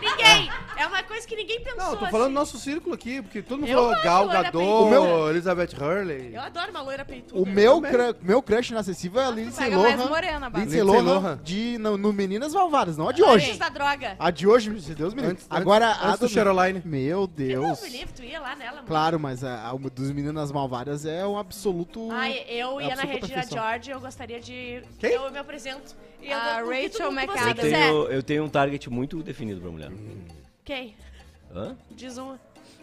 Ninguém! É uma coisa que ninguém pensou Não, eu tô falando do assim. nosso círculo aqui, porque todo mundo Eu falou gosto Gal loira Gadot, peituda. Elizabeth Hurley. Eu adoro uma loira peituda. o meu, cru- meu crush inacessível é a Lindsay Pega mais Lohan. morena, Bárbara. Lindsay Lindsay Lohan Lohan. de, no, no Meninas Malvadas, não a de Antes hoje. da droga. A de hoje, se Deus me livre. Antes- Agora, antes- a antes do Cheroline. Meu Deus me livre, tu ia lá nela, mano. Claro, mas a, a dos Meninas Malvadas é um absoluto... Ai, eu É ia na Regina perfeição. George, eu gostaria de. Quem? Eu me apresento. E eu A tu- Rachel McAdams. Eu tenho, eu tenho um target muito definido pra mulher. Quem? Hã? Diz uma.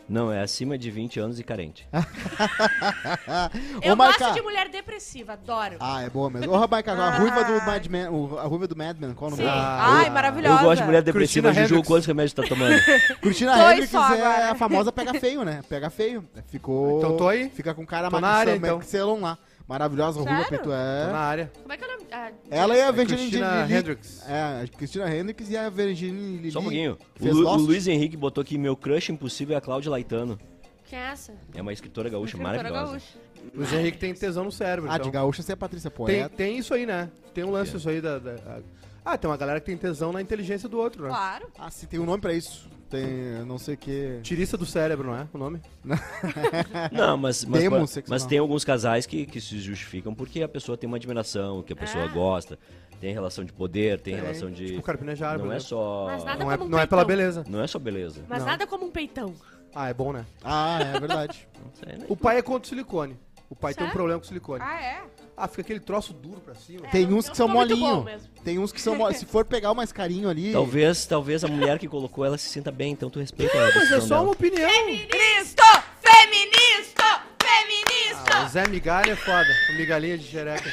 Não, é acima de 20 anos e carente. [laughs] Eu Ô, gosto de mulher depressiva, adoro. Ah, é boa mesmo. Ô, Maica, a ruiva do Mad Men, o- a ruiva do Mad Men, qual o nome Sim. dela? Ai, maravilhosa. Eu gosto de mulher depressiva. Cristina Juju, Hendricks. quantos remédios tá tomando? [laughs] Cristina Dois Hendricks só é agora. a famosa pega feio, né? Pega feio. Ficou... Então tô aí. Fica com cara Tô na área, então. Lá. Maravilhosa, Sério? Tô É. na área. Como é que é o nome? Ah, Ela e a É Virginia Cristina Lili- Hendricks. É, a Cristina Hendricks e a Virginia Lili. Só um pouquinho. O, Lu- o? Luiz Henrique botou aqui: meu crush impossível é a Cláudia Laitano. quem é essa? É uma escritora gaúcha Escritora maravilhosa. gaúcha. O Zé Henrique tem tesão no cérebro. Ah, então. de gaúcha você é a Patrícia tem, Poeta. tem isso aí, né? Tem um lance isso aí da, da- a- Ah, tem uma galera que tem tesão na inteligência do outro, né? Claro. Ah, sim, tem um nome pra isso. Tem, não sei o que... Tirista do cérebro, não é o nome? [laughs] Não, mas, mas, mas tem alguns casais que, que se justificam porque a pessoa tem uma admiração, que a pessoa Ah. gosta, tem relação de poder, tem, Tem. relação de. Tipo Carpinejar, não é exemplo. só. Mas nada Não é, um não é pela beleza. Não é só beleza. Mas Não. nada como um peitão. Ah, é bom, né? Ah, é verdade. [laughs] Não sei, né? O pai é contra o silicone. O pai tem um problema com silicone. Ah, é? Ah, fica aquele troço duro pra cima. tem não- uns não que são molinho. Tem uns que são molinhos. Se for pegar o mais carinho ali... Talvez, talvez a mulher que colocou ela se sinta bem, então tu respeita a Mas é só dela. uma opinião. Cristo! Feminista! Feminista! Ah, o Zé Migalha é foda. O migalhinha de xereca.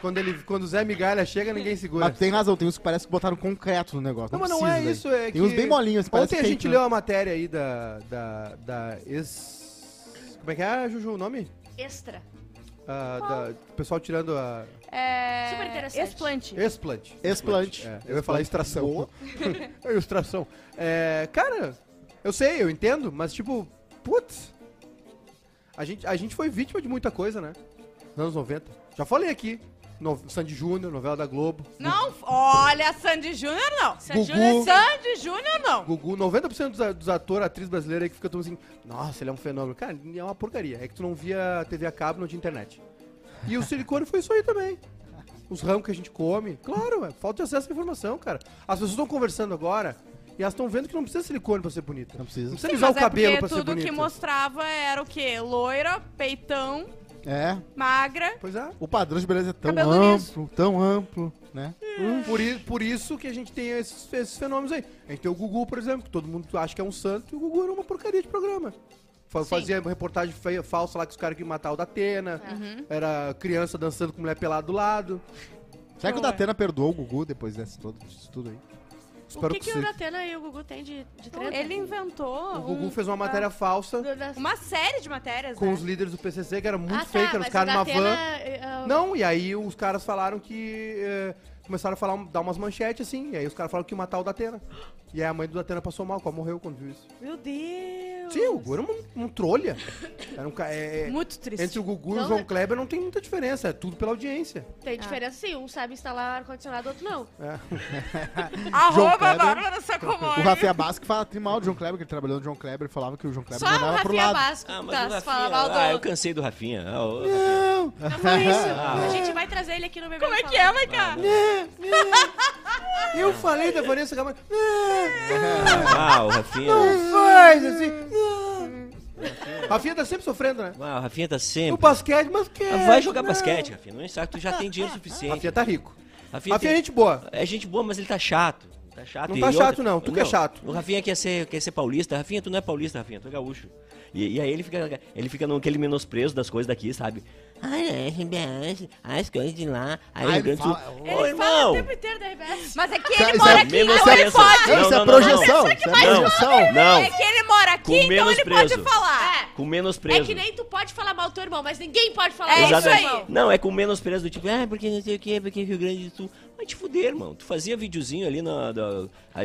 Quando, ele, quando o Zé Migalha chega, ninguém segura. Mas tem razão, tem uns que parece que botaram concreto no negócio. Não, mas não é velho. isso, é que... Tem uns bem molinhos, parece Ontem a gente tem- leu a matéria aí da... Da, da ex... Como é que é, Juju, o nome? Extra. Ah, da, o pessoal tirando a... É... Super interessante. Explante. Explante. Explante. É, eu ia falar extração. [laughs] É, Ilustração. É, cara, eu sei, eu entendo, mas tipo, putz. A gente, a gente foi vítima de muita coisa, né? Nos anos 90. Já falei aqui. No, Sandy Júnior, novela da Globo. Não, olha, Sandy Júnior não. Sandy Gugu. Júnior- Sandy Júnior não. Gugu, 90% dos, dos atores, atriz brasileira aí que ficam todo assim, nossa, ele é um fenômeno. Cara, é uma porcaria. É que tu não via TV a cabo, não tinha internet. E o silicone foi isso aí também. Os ramos que a gente come. Claro, é falta de acesso à informação, cara. As pessoas estão conversando agora e elas estão vendo que não precisa silicone pra ser bonita. Não precisa. Não precisa Sim, usar o mas é cabelo porque pra ser tudo bonita. que mostrava era o quê? Loira, peitão, É. magra. Pois é. O padrão de beleza é tão Cabelo amplo, tão amplo, né? Por, i- por isso que a gente tem esses, esses fenômenos aí. A gente tem o Gugu, por exemplo, que todo mundo acha que é um santo, e o Gugu era uma porcaria de programa. Fa- Fazia reportagem feia, falsa lá que os caras queriam matar o da Atena. Uhum. Era criança dançando com mulher pelada do lado. Será que o. Datena perdoou o Gugu depois desse todo, disso tudo aí? O Espero que, que, que o. Datena e o Gugu tem de, de treta? Ele inventou O Gugu um- fez uma matéria falsa uma série de matérias, com né? os líderes do PCC, que era muito Ah, fake, tá, eram os caras o numa Datena, van. ah, Não, e aí os caras falaram que. eh, começaram a falar, dar umas manchetes assim, e aí os caras falaram que iam matar o Datena. E aí a mãe do Datena passou mal, quase morreu quando viu isso. Meu Deus. Sim, o Gugu era um, um trolha. Era um ca- é- é- Muito triste. entre o Gugu e Não, o João né? Kleber não tem muita diferença, é tudo pela audiência. Tem diferença sim, um sabe instalar ar-condicionado, outro não. É. [laughs] Arroba Kleber. Bárbara O Sacomori. Rafinha Basque fala mal do João Kleber, que ele trabalhou no João Kleber e falava que o João Kleber Só o mandava pro Rafinha lado. Basco Ah, mas tá, o se fala Rafinha... mal do... Ah, eu cansei do Rafinha. Ah, o Rafinha. Não, Não foi isso. Ah. A gente vai trazer ele aqui no Bebê Como é que é. Maiká? Eu falei da Vanessa Camargo. Ah, o Rafinha... Não faz assim. Rafinha tá sempre sofrendo, né? Ah, o Rafinha tá O sempre... basquete, basquete. Ah, Vai jogar não. basquete, Rafinha. Não é saco, tu já tem dinheiro [laughs] suficiente. Rafinha tá rico. Rafinha, Rafinha é tem- gente boa. É gente boa, mas ele tá chato. Tá chato. Não E tá outra- chato, não. Tu que é chato. O Rafinha quer ser, quer ser paulista. Rafinha, tu não é paulista, Rafinha. Tu é gaúcho. E, e aí ele fica, ele fica naquele menosprezo das coisas daqui, sabe? Ai, é, RBS, as coisas de lá. Aí o Rio ele Grande do Sul. fala- Ô, Ele fala irmão! o tempo inteiro da RBS. Mas é que Isso ele é- mora é aqui, então ele pode. Isso é não, não, projeção. não. Isso é Não, projeção. não. É que ele mora aqui, então ele pode falar. Com É menospreço. que nem tu pode falar mal do teu irmão, mas ninguém pode falar É mal do isso teu aí. irmão. Não, é com menosprezo do tipo, ah, porque não sei o que, porque Rio Grande do Sul. Vai te fuder, irmão. Tu fazia videozinho ali na.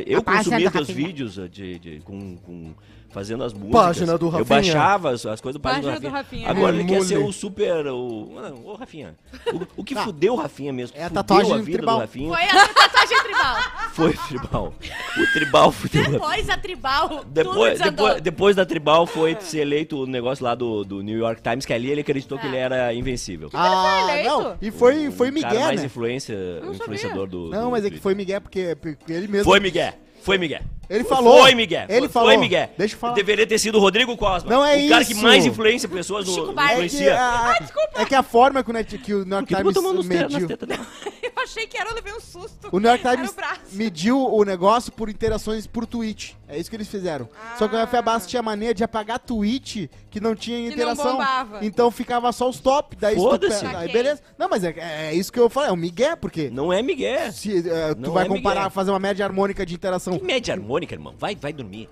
Eu consumia teus vídeos uh, de, de- com, com- fazendo as músicas. Página do Eu Rafinha. baixava as, as coisas do página, Página do do Rafinha. Rafinha. Agora É, ele quer ser o super. O, ah, o Rafinha. O, o que Ah, fudeu o Rafinha mesmo? é a tatuagem a vida tribal. do Rafinha. Foi a tatuagem tribal. [laughs] Foi o tribal. O tribal fudeu o Rafinha. Depois a tribal, Depois, depois, depois da tribal foi ser eleito o negócio lá do, do New York Times, que ali ele acreditou que ele era invencível. Ah, eleito? não. E foi, foi O cara Miguel, mais né? influência, influenciador do. Não, do mas é que foi Miguel porque, porque ele mesmo. Foi Miguel. Foi Miguel. Ele falou. Foi Miguel. Ele foi, falou. Foi Miguel. Deixa eu falar. Deveria ter sido o Rodrigo Cosma. Não é O cara que isso. mais influencia pessoas no. Chico Buarque. É que, a, é que a forma que o, Net, que o New York Times mediu. tetas dela. [laughs] achei que era, eu levei um susto. O New York Times o mediu o negócio por interações por tweet. É isso que eles fizeram. Só que o FABAS tinha mania de apagar tweet que não tinha não interação. bombava. então ficava só os top. Daí, Foda-se. aí beleza. Não, mas é, é isso que eu falei. É um migué, porque Não é Miguel. se é, tu Não vai é comparar, migué. fazer uma média harmônica de interação. Que média harmônica, irmão? Vai, vai dormir.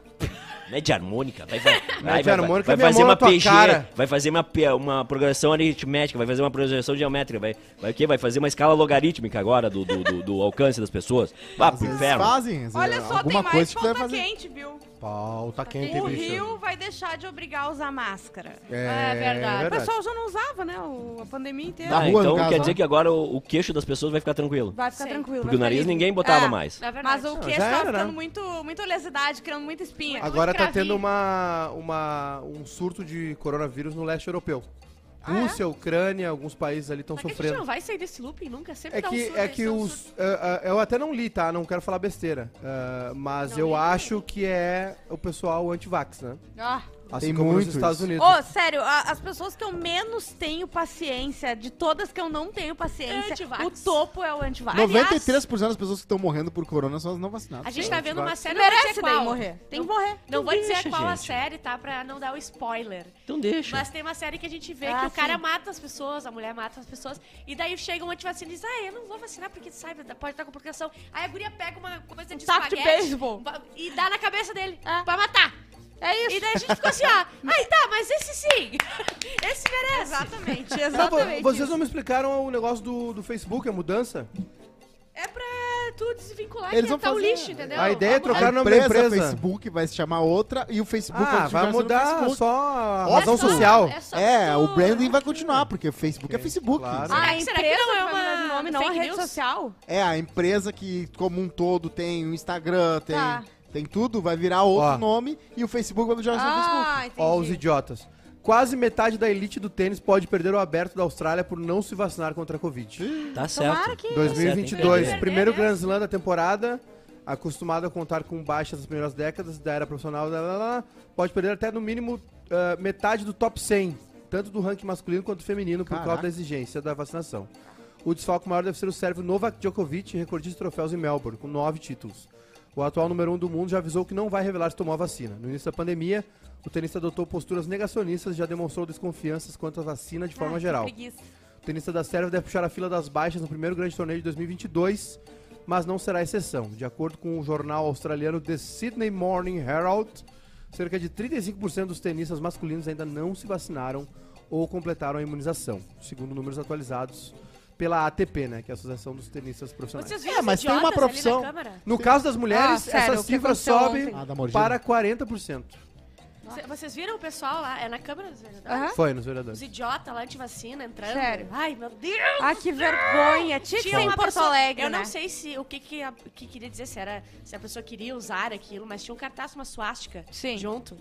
Média harmônica, vai, vai, [laughs] vai, vai, harmônica vai, é minha fazer uma PG, cara. vai fazer uma, uma progressão aritmética, vai fazer uma progressão geométrica, vai, vai o quê? Vai fazer uma escala logarítmica agora do, do, do- do alcance das pessoas. Vá pro inferno. fazem, Olha só, tem alguma mais coisa que vai fazer. quente, viu? Pau, tá quente, O bicho. Rio vai deixar de obrigar a usar máscara. É verdade. O pessoal já não usava, né? o- a pandemia inteira. Na Ah, rua, no então caso, quer ó. dizer que agora o, o queixo das pessoas vai ficar tranquilo. Vai ficar Sim. tranquilo. Porque o ficar nariz livre. ninguém botava É. mais. Verdade. Mas o queixo já tava era, ficando né? muito, muita oleosidade, criando muita espinha. Agora tá cravinho. tendo uma, uma, um surto de coronavírus no leste europeu. Ah, é? Rússia, Ucrânia, alguns países ali estão Mas que a gente sofrendo. não vai sair desse looping nunca, sempre É dá que, é que um os. ah, ah, eu até não li, tá? Não quero falar besteira. Ah, mas Não eu li acho que é o pessoal anti-vax, né? Ah. Assim Tem como muito nos Estados isso. Unidos. Ô, sério, a- as pessoas que eu menos tenho paciência, de todas que eu não tenho paciência, o topo é o antivax. 93% das pessoas que estão morrendo por corona são as não vacinadas. A gente tá vendo uma série, não vou Merece dizer daí qual. morrer. Tem que Não- morrer. Não vou dizer deixa, qual a gente. série, tá? Pra não dar o spoiler. Então deixa. Mas tem uma série que a gente vê Ah, que o cara sim. mata as pessoas, a mulher mata as pessoas, e daí chega um antivacina e diz, ah, eu não vou vacinar porque sabe, pode dar complicação. Aí a guria pega uma coisa de taco de espaguete beisebol. ba- e dá na cabeça dele, É. pra matar. É isso. E daí a gente ficou assim, ó, ai tá, mas esse sim, [laughs] esse merece. Exatamente, Não, exatamente. vocês isso. não me explicaram o negócio do, do Facebook, a mudança? É pra tu desvincular Eles e vão tá o fazer- lixo, entendeu? A ideia é trocar a o nome da empresa. Facebook vai se chamar outra e o Facebook Ah, vai mudar só a É razão só- social. É, só É, tu- o branding vai continuar, porque Facebook é Ok, Facebook. claro. Será Ah, que- a será que empresa não é uma nome, não a fake rede social. É, a empresa que como um todo tem o Instagram, tem, Tá. Tem tudo, vai virar outro Ó. nome e o Facebook vai continuar sendo Facebook. Ah, entendi. Ó, os idiotas. Quase metade da elite do tênis pode perder o aberto da Austrália por não se vacinar contra a Covid. Tá certo. Tomara que- Tá 2022, certo, primeiro tem que perder Grand Slam da temporada, acostumado a contar com baixas das primeiras décadas da era profissional, lá, lá, lá, pode perder até no mínimo ah, metade do top 100, tanto do ranking masculino quanto feminino, por Caraca. causa da exigência da vacinação. O desfalque maior deve ser o sérvio Novak Djokovic, recordista de troféus em Melbourne, com nove títulos. O atual número um do mundo já avisou que não vai revelar se tomou a vacina. No início da pandemia, o tenista adotou posturas negacionistas e já demonstrou desconfianças quanto à vacina de forma Ah, geral. O tenista da Sérvia deve puxar a fila das baixas no primeiro grande torneio de 2022, mas não será exceção. De acordo com o jornal australiano The Sydney Morning Herald, cerca de 35% dos tenistas masculinos ainda não se vacinaram ou completaram a imunização, segundo números atualizados pela ATP, né, que é a Associação dos Tenistas Profissionais. Vocês viram É, mas tem uma profissão-? No caso das mulheres, Ah, sério, essa o que cifra aconteceu sobe ontem? Ah, da mordida. para 40%. Cê- Vocês viram o pessoal lá? É na Câmara dos Vereadores? Aham. Foi nos Os vereadores. idiotas lá antivacina entrando. Sério? Ai, meu Deus! Ah, que vergonha. Tinha que ser em uma Porto pessoa- Alegre, Eu né? não sei se o que, que, a- que queria dizer, se, era, se a pessoa queria usar aquilo, mas tinha um cartaz, uma suástica Sim. junto.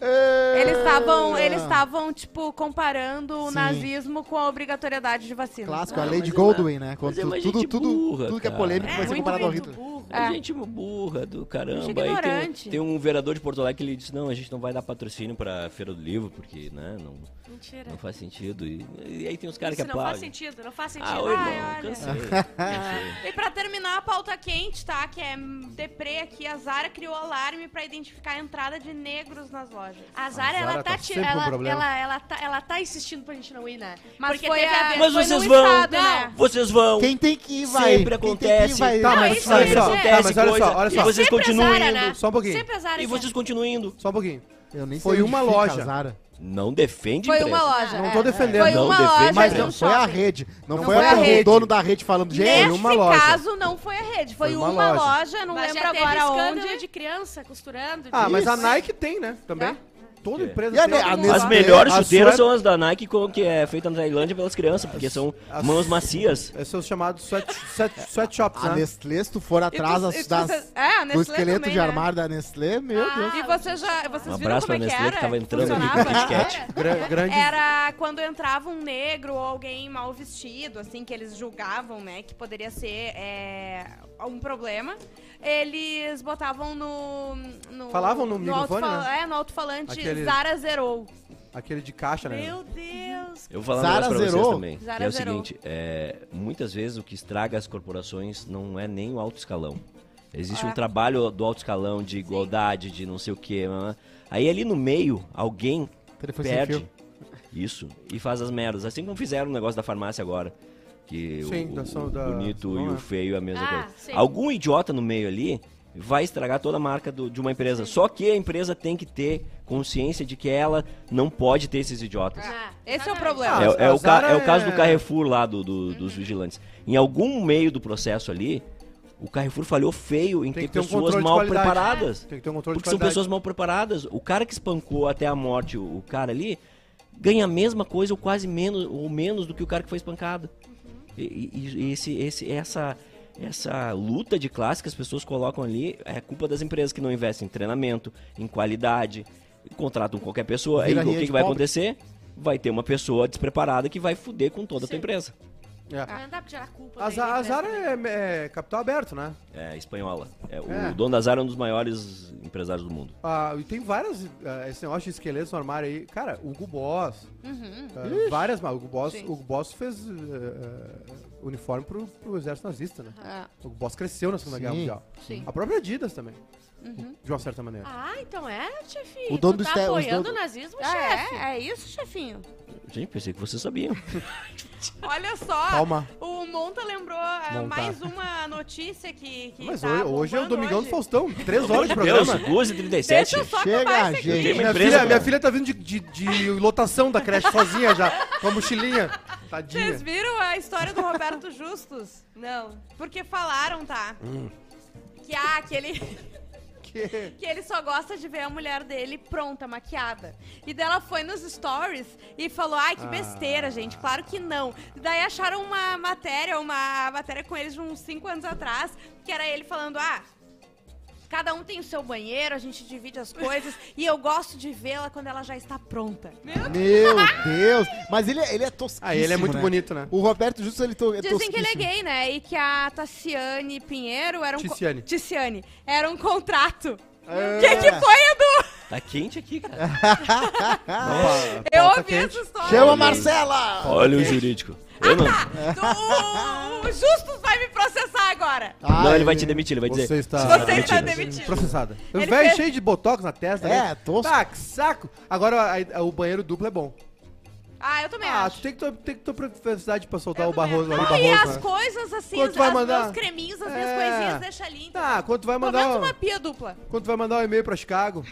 Eles estavam, É. eles estavam tipo comparando o Sim. nazismo com a obrigatoriedade de vacina. Clássico, Ah, a Lady mas é Goldwyn, né? Quando mas é tu- tudo, gente tudo, burra, tudo que é cara. polêmico É, vai ser muito, comparado ao muito Hitler. burro. É. A gente burra do caramba. Gente Aí tem, ignorante. tem um vereador de Porto Alegre que ele disse, não, a gente não vai dar patrocínio pra Feira do Livro, porque, né, não, Mentira. não faz sentido. E, e aí tem os caras que Isso não faz aplaudem. sentido, não faz sentido. Ah, irmão, Ai, olha. cansei. cansei. [laughs] E pra terminar a pauta quente, tá? Que é deprê aqui, a Zara criou alarme pra identificar a entrada de negros nas lojas. A Zara, A ela Zara tá, tá ti- sempre com ela, problema. ela, ela, tá, ela tá insistindo pra gente não ir, né? Mas Porque foi teve a- a ver. Mas foi vocês no vão, estado, Não. né? Vocês vão. Quem tem que ir, vai. Sempre Quem tem que ir, acontece. vai. Tá, Não, mas isso olha só, aí. tá, mas olha coisa, só, olha E só. vocês Sempre a continuam Zara, indo. né? Só um pouquinho. Sempre a Zara E vocês continuam indo. Só um pouquinho. Eu nem Foi sei onde uma fica loja. Zara. Não defende Foi empresa. uma loja. Não é. tô defendendo. Foi Não uma defende loja Mas de um não foi a shopping. rede. Não, Não foi, foi a a o rede. dono da rede falando, gente. Nesse uma loja. caso, não foi a rede. Foi, Foi uma, uma loja. loja. não Mas lembro já teve agora escândalo onde. de criança costurando. Ah, mas a. Nike tem, né? Também. É. Toda Que? empresa a a Nestlé- As melhores a chuteiras são as da Nike com- que é feita na Tailândia pelas crianças, porque são as- mãos macias. Esses são os chamados sweat, sweat, sweatshops, A né? Nestlé, se tu for atrás das, das- é, a do esqueleto também, de né? armário da Nestlé, meu Ah, Deus. E você já, vocês Um viram abraço como pra é que Nestlé era? que tava entrando aqui com o Kit grande. Era quando entrava um negro ou alguém mal vestido, assim, que eles julgavam, né, que poderia ser é, um problema. Eles botavam no. no Falavam no microfone, alto-fal- né? É, no alto-falante Aquele- Zara zerou. Aquele de caixa, né? Meu Deus. Eu vou falar um Zara negócio pra vocês zerou. também. Zara que é o zerou. seguinte, é, muitas vezes o que estraga as corporações não é nem o alto escalão. Existe um trabalho do alto escalão de igualdade, de não sei o quê. né? Aí ali no meio, alguém Telefone sem perde fio. isso e faz as merdas. Assim como fizeram o negócio da farmácia agora. Que Sim, o, da o da- bonito não e é. o feio é a mesma Ah, coisa. sim. Algum idiota no meio ali vai estragar toda a marca do- de uma empresa. Só que a empresa tem que ter consciência de que ela não pode ter esses idiotas. Ah, Esse é o problema. É, é o ca- é o caso do é- Carrefour lá, do, do- dos vigilantes. Em algum meio do processo ali, o Carrefour falhou feio em ter que ter um pessoas de mal qualidade. preparadas. Tem que ter um controle Porque de são pessoas mal preparadas. O cara que espancou até a morte o, o cara ali ganha a mesma coisa ou quase menos ou menos do que o cara que foi espancado. E, e- esse, esse, essa, essa luta de classe que as pessoas colocam ali é culpa das empresas que não investem em treinamento, em qualidade, contratam qualquer pessoa. Aí o que, que vai pobre. acontecer? Vai ter uma pessoa despreparada que vai fuder com toda a tua Sim. empresa. É. Mas não dá pra tirar culpa. A, a Zara é, é capital aberto, né? É, espanhola. É, o É. dono da Zara é um dos maiores empresários do mundo. Ah, e tem várias. ah, esse negócio de esqueletos no armário aí. Cara, o Hugo Boss. Uhum. ah, várias. mas O Hugo Boss, Sim. Hugo Boss fez ah, ah, uniforme pro, pro exército nazista, né? O Hugo Boss cresceu na Segunda Sim. Guerra Mundial. sim. A própria Adidas também. Uhum. De uma certa maneira. Ah, então é, chefinho. O dono tu do tá este- os apoiando dono- o nazismo, Ah, chefe. é? É isso, chefinho? Gente, pensei que vocês sabiam. [laughs] Olha só. Calma. O Monta lembrou ah, Monta. mais uma notícia que, que Mas tá hoje, hoje é o bombando Domingão hoje. do Faustão. Três horas de Meu Deus, programa. 2h37. Deixa eu só Chega, acabar gente. aqui. Tem uma Minha empresa, filha, cara. minha filha tá vindo de, de, de lotação da creche sozinha já, com a mochilinha. Tadinha. Vocês viram a história do Roberto Justus? Não. Porque falaram, tá? Hum. Que, ah, que [laughs] Que- ele só gosta de ver a mulher dele pronta, maquiada. E daí ela foi nos stories e falou: ai, que besteira, Ah. gente. Claro que não. Daí acharam uma matéria, uma matéria com eles de uns 5 anos atrás, que era ele falando: ah. Cada um tem o seu banheiro, a gente divide as coisas [laughs] e eu gosto de vê-la quando ela já está pronta. Meu Meu Deus. Mas ele, é- ele é tosquíssimo, Ah, ele é muito né? bonito, né? O Roberto Justo, ele to, é Dizem que ele é tosquíssimo. gay, né? E que a Tassiane Pinheiro era um. co- Ticiane. Ticiane. Era um contrato. É. O que, que foi, Edu? Tá quente aqui, cara. [laughs] Opa, Eu pauta ouvi essa história. Chama a Marcela! Olha o jurídico. Eu não, O, o Justus vai me processar agora. não, ele vai te demitir, ele vai dizer. Você está, Você está demitido. processada. O Ele velho fez- cheio de botox na testa. É, né? tosco. Ah, que saco. Agora a- a- o banheiro duplo é bom. Ah, eu também Ah, acho. tu tem que ter, tem que ter privacidade pra soltar Eu o Barroso acho. Ah, e Barroso. as né? coisas assim, Quando tu vai as mandar? meus creminhos, as minhas É. coisinhas, deixa limpo. Tá, quando tu vai Pelo mandar, menos um- uma pia dupla. quando tu vai mandar um e-mail pra Chicago,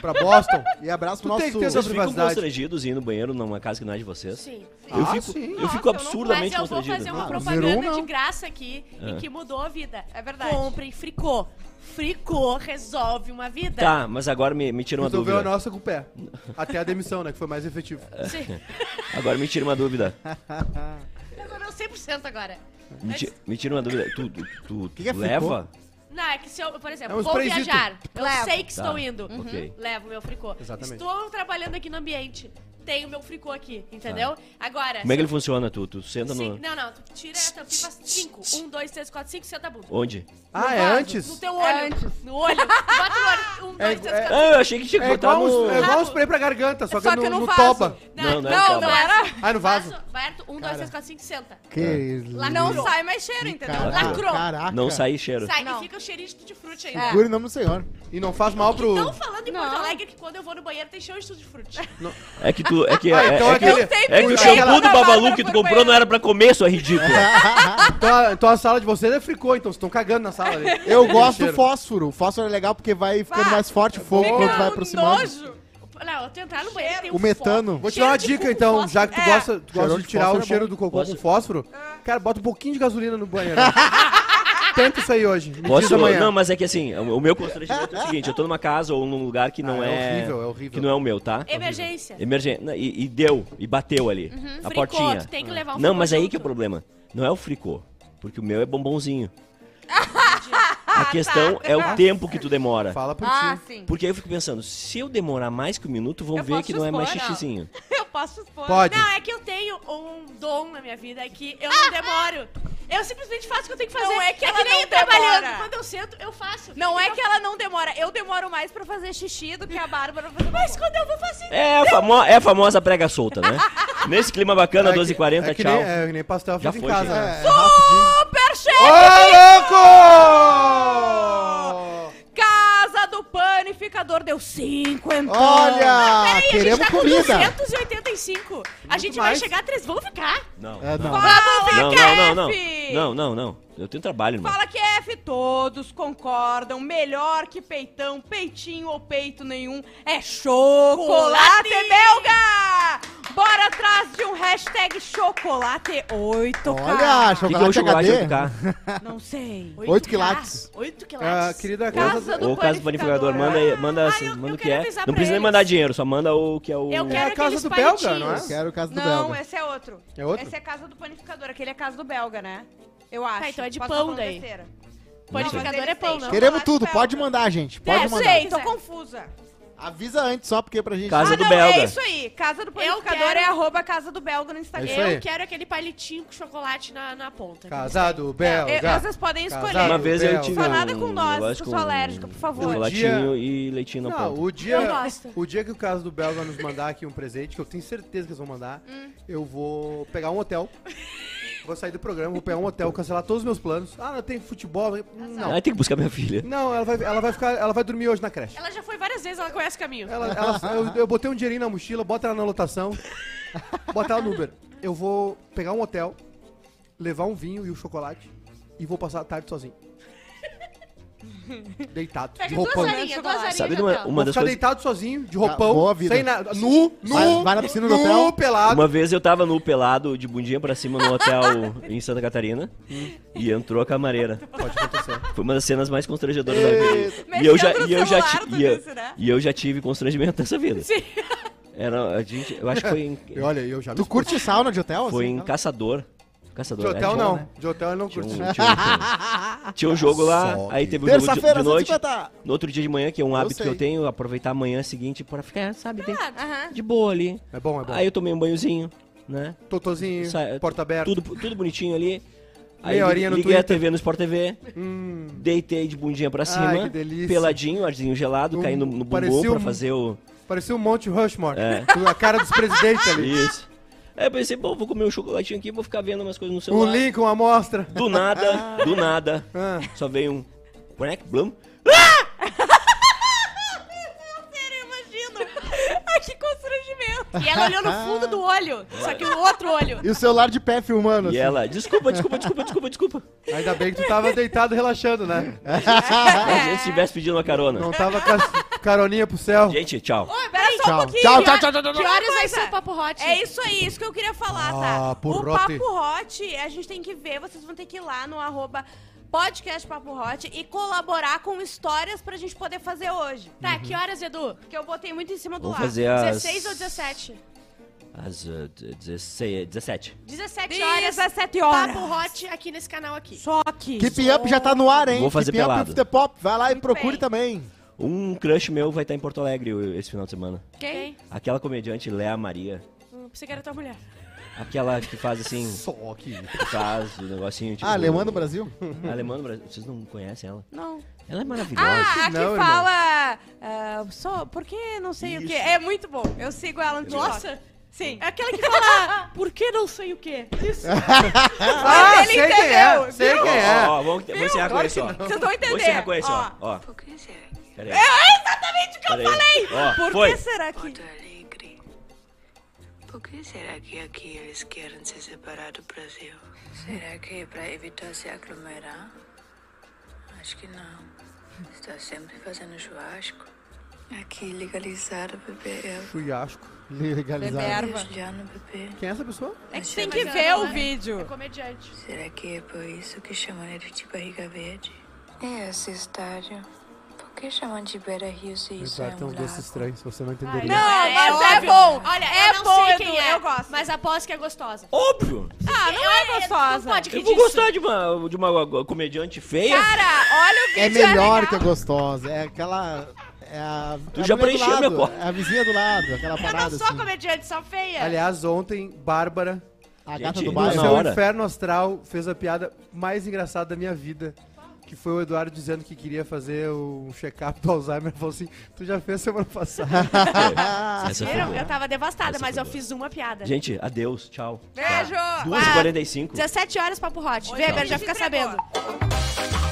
pra Boston. E abraço pro nosso... Vocês ficam privacidade. constrangidos em ir no banheiro numa casa que não é de vocês? Sim. Eu Ah, fico, sim. eu fico eu não- Mas absurdamente eu vou constrangido. fazer uma Ah, propaganda um, não. de graça aqui Ah. e que mudou a vida. É verdade. Comprem fricô. Fricô resolve uma vida. Tá, mas agora me, me tira uma Resolveu a dúvida. nossa com o pé. Até a demissão, né? Que foi mais efetivo. [laughs] Sim. Agora me tira uma dúvida. Resolveu 100% agora. Me, ti- me tira uma dúvida. Tu, tu, tu, Que que é tu leva? Não, é que se eu, por exemplo, É um vou sprayzito. viajar, eu Leva. sei que Tá, estou indo. ok. Levo meu fricô. Exatamente. Estou trabalhando aqui no ambiente. Tenho meu fricô aqui, entendeu? Agora. Como é que ele funciona? Tu, tu senta no. Sim, não, não, tu tira essa pipa 5. 1, 2, 3, 4, 5, senta a bunda. Onde? Ah, é antes? No teu olho. É antes. No olho. Bota no olho. 1, 2, 3, é- 4, Ah, eu achei que tinha que É botar igual, no. um, é igual um spray pra garganta, só que, que no no toba. Não, não é não, não era. Ah, no vaso. Vai, 1, 2, 3, 4, 5, senta. Que Lá Não sai mais cheiro, entendeu? Lacrou. Caraca. Não sair cheiro. Sai, Não. e fica o cheirinho de tutti-frutti ainda. É. Segure do Senhor. E não faz mal pro... Estão falando em Não. Porto Alegre que quando eu vou no banheiro tem cheiro de tutti-frutti. É que tu. É que, Ah, é, então é que, aquele- é que o shampoo do Babalu que tu comprou banheiro. não era pra comer, sua ridícula. [laughs] Então, a, então a sala de vocês é fricô, então vocês estão cagando na sala ali. Eu gosto do fósforo. O fósforo é legal porque vai ficando mais forte o fogo quando vai aproximando. nojo. Não, eu tô entrando no banheiro tem O metano. Vou te dar uma dica então, fósforo. já que tu É. gosta, tu gosta de de tirar o é cheiro do cocô com fósforo, cara, bota um pouquinho de gasolina no banheiro. [laughs] Tenta isso aí hoje. Me Posso? amanhã. Não, mas é que assim, o o meu constrangimento é o seguinte: eu tô numa casa ou num lugar que não Ah, é é. horrível, é horrível. Que não é o meu, tá? Emergência. Emergência. E, e deu, e bateu ali. a Fricô, portinha. tu tem que levar um Não, mas aí junto. que é o problema. Não é o fricô. Porque o meu é bombonzinho. [laughs] A questão é o tempo que tu demora. Fala por Ah, ti. sim. Porque aí eu fico pensando, se eu demorar mais que um minuto, vão Eu ver que não é mais expor, não. xixizinho. [laughs] Eu posso expor. Pode. Não, é que eu tenho um dom na minha vida, é que eu não [laughs] demoro. Eu simplesmente faço o que eu tenho que fazer. Não é que ela nem não trabalhando. demora. Quando eu sento, eu faço. Não é que ela não demora. Eu demoro mais pra fazer xixi do que a Bárbara pra fazer Mas quando eu vou fazer... É a, famo é a famosa prega solta, né? [laughs] Nesse clima bacana, É que- 12h40, é que tchau. Nem, é que nem pastel Já feito em foi, casa. gente. né? É, rapidinho. Superchat! Ô, louco! Panificador deu 5 então. Olha, a queremos gente tá com comida. 285. A gente vai mais. chegar a 3. Vamos ficar? Não. É, não. Vamos Não, ficar, não, não, não. F! Não, não, não. Eu tenho trabalho, irmão. Fala que F, todos concordam. Melhor que peitão, peitinho ou peito nenhum é chocolate Chocolate! belga! Bora atrás de um hashtag chocolate 8, Olha, cara. O que, que é o chocolate HD. 8K? [laughs] Não sei. 8 quilates. 8 Ah, quilates. querida Casa casa. do Ou caso do panificador, manda, aí- manda, Ah, assim, eu- manda o que é. avisar Não pra precisa nem eles. mandar dinheiro, só manda o que é o. Eu É quero a casa aqueles do belga, não é? Quero o caso do Não, Belga. esse é outro. É outro? Esse é casa do panificador, aquele é casa do belga, né? Eu acho. Tá, então é de Posso pão tá daí. besteira. Panificador é pão, não. Queremos chocolate tudo, pode mandar, gente. Pode É, mandar. sei, tô É. confusa. Avisa antes só, porque pra gente. Casa ah, do não, belga. é isso aí. Casa do panificador quero- é arroba casa do belga no Instagram. É isso aí. Eu quero aquele palitinho com chocolate na, na ponta. Casado, É, belga. vocês podem escolher. Casado, Uma vez eu belga. tive Só nada um com nozes, negócio que eu sou alérgica, por favor. Chocolatinho e leitinho na Não, ponta. o dia, Eu gosto. o dia que o caso do Belga nos mandar aqui um presente, que eu tenho certeza que eles vão mandar, Hum. eu vou pegar um hotel. [laughs] Vou sair do programa, vou pegar um hotel, cancelar todos os meus planos. Ah, não tem futebol. Não. Ah, tem que buscar minha filha. Não, ela vai, ela vai ficar, ela vai dormir hoje na creche. Ela já foi várias vezes, ela conhece o caminho. Ela, ela- eu, eu botei um dinheirinho na mochila, bota ela na lotação, bota ela no Uber. Eu vou pegar um hotel, levar um vinho e um chocolate e vou passar a tarde sozinho. Deitado, de duas roupão. horinhas, duas horinhas Sabe de de uma, hotel. uma Vou das ficar coisas. deitado sozinho, de Ah, roupão, boa vida. sem nada, nu, nu, Vai- vai na piscina do nu, hotel? pelado. Uma vez eu tava no pelado de bundinha pra cima no hotel em Santa Catarina e entrou a camareira. Pode acontecer. Foi uma das cenas mais constrangedoras da vida. E eu já, no e eu já, celular, ti- e eu, disse, né? e eu já tive constrangimento nessa vida. Sim. Era, a gente, eu acho que foi em, E [laughs] olha, eu já me Tu curte sauna de hotel? foi assim? em Caçador. Caçador. De é, hotel tinha- não, né? de hotel eu não Tinha um, curti. tinha, um, tinha um- [laughs] tinha um jogo lá, Só aí teve um jogo de, Terça-feira, de noite. 150. No outro dia de manhã, que é um hábito que eu tenho, aproveitar a manhã seguinte pra ficar, sabe, tem- Aham. de boa ali. É bom, é bom. Aí eu tomei um banhozinho, né? Totozinho, Sa- porta aberta. Tudo, tudo bonitinho ali. Aí Meia horinha no liguei a Twitter. TV no Sport TV, Hum, deitei de bundinha pra Ai, cima, que delícia. peladinho, arzinho gelado, Um- caindo no bumbum pra um- fazer o... parecia um Monte Rushmore. É. Com a cara dos presidentes ali. [laughs] Isso. Aí eu pensei, bom, vou comer um chocolatinho aqui, vou ficar vendo umas coisas no Um celular. Lincoln, a mostra. Do nada, do nada, Ah, só veio um... Quack, blum. Eu imagino. Ai, que constrangimento. E ela olhou no fundo do olho, só que o outro olho. E o celular de pé filmando. E assim. ela, desculpa, desculpa, desculpa, desculpa, desculpa. ainda bem que tu tava deitado relaxando, né? Imagina se tivesse pedindo uma carona. Não tava com a caroninha pro céu. Gente, tchau. Espera só um Tchau. pouquinho. Tchau, tchau, tchau, tchau, tchau. Que horas vai ser o papo hot? É isso aí, isso que eu queria falar, tá? Ah, por o. Papo Hot, a gente tem que ver, vocês vão ter que ir lá no arroba podcast Papo Hot e colaborar com histórias pra gente poder fazer hoje. Tá, que horas, Edu? Porque eu botei muito em cima do Vamos ar. fazer as... 16 ou 17? As uh, 16, 17. 17 horas. 17 horas. Papo hot aqui nesse canal aqui. Só que. Keep Up já tá no ar, hein? Vou fazer Keep Up pelado. with the Pop. Vai lá e Muito procure bem. também. Um crush meu vai estar em Porto Alegre esse final de semana. Quem? Aquela comediante Léa Maria. Hum, Pensei que era tua mulher. Aquela que faz assim, Só que. faz o negocinho tipo... Ah, alemã do Brasil? [laughs] Alemã do Brasil. Vocês não conhecem ela? Não. Ela é maravilhosa. Ah, a que Não, fala. ah, só, por que não sei o Isso. que? É muito bom. Eu sigo ela no TikTok. Nossa! Sim. É aquela que fala, por que não sei o quê? Isso. [laughs] Ah, ele sei quem entendeu, é. Sei Ó, quem é. ó, vamos, vamos encerrar com isso, ó. Vocês vão entender. Vou encerrar com isso, ó. Ó. ó. Por que será que Pera aí. É exatamente o que eu Pera aí. falei. Ó, Por foi. que será que. Por que será que aqui eles querem se separar do Brasil? Será que é para evitar se aglomerar? Acho que não. Está sempre fazendo churrasco. Aqui legalizado beber é Chuiasco. Legalizado. Beberba. Juliano beber. Quem é essa pessoa? É que tem é- que ver o é- É vídeo. comediante. Será que é por isso que chamam ele de barriga verde? É esse estádio. Por que chamam de Beira Rio se isso é Eduardo tem um gostos lago? estranhos, você não entenderia. Não, mas é óbvio. bom. Olha, É eu não bom, sei quem é, eu gosto. mas aposto que é gostosa. Óbvio. Ah, não é gostosa. Não pode Eu vou disso. gostar de uma, de uma comediante feia. Cara, olha o vídeo. É melhor legal. que a gostosa. É aquela. É a. Tu é a já preencheu lado, meu copo. É a vizinha do lado, aquela Eu parada não sou assim. comediante, só feia. Aliás, ontem, A Gente, gata do não no seu hora. inferno astral, fez a piada mais engraçada da minha vida. Que foi o Eduardo dizendo que queria fazer um check-up do Alzheimer. Falou assim: Tu já fez semana passada. [laughs] Essa foi Viram? boa. Eu tava devastada, Essa mas foi eu boa. fiz uma piada. Gente, adeus, tchau. Beijo! 2h45. 17 horas, Papo Hot. Oi, Weber, ele já fica entregou. sabendo.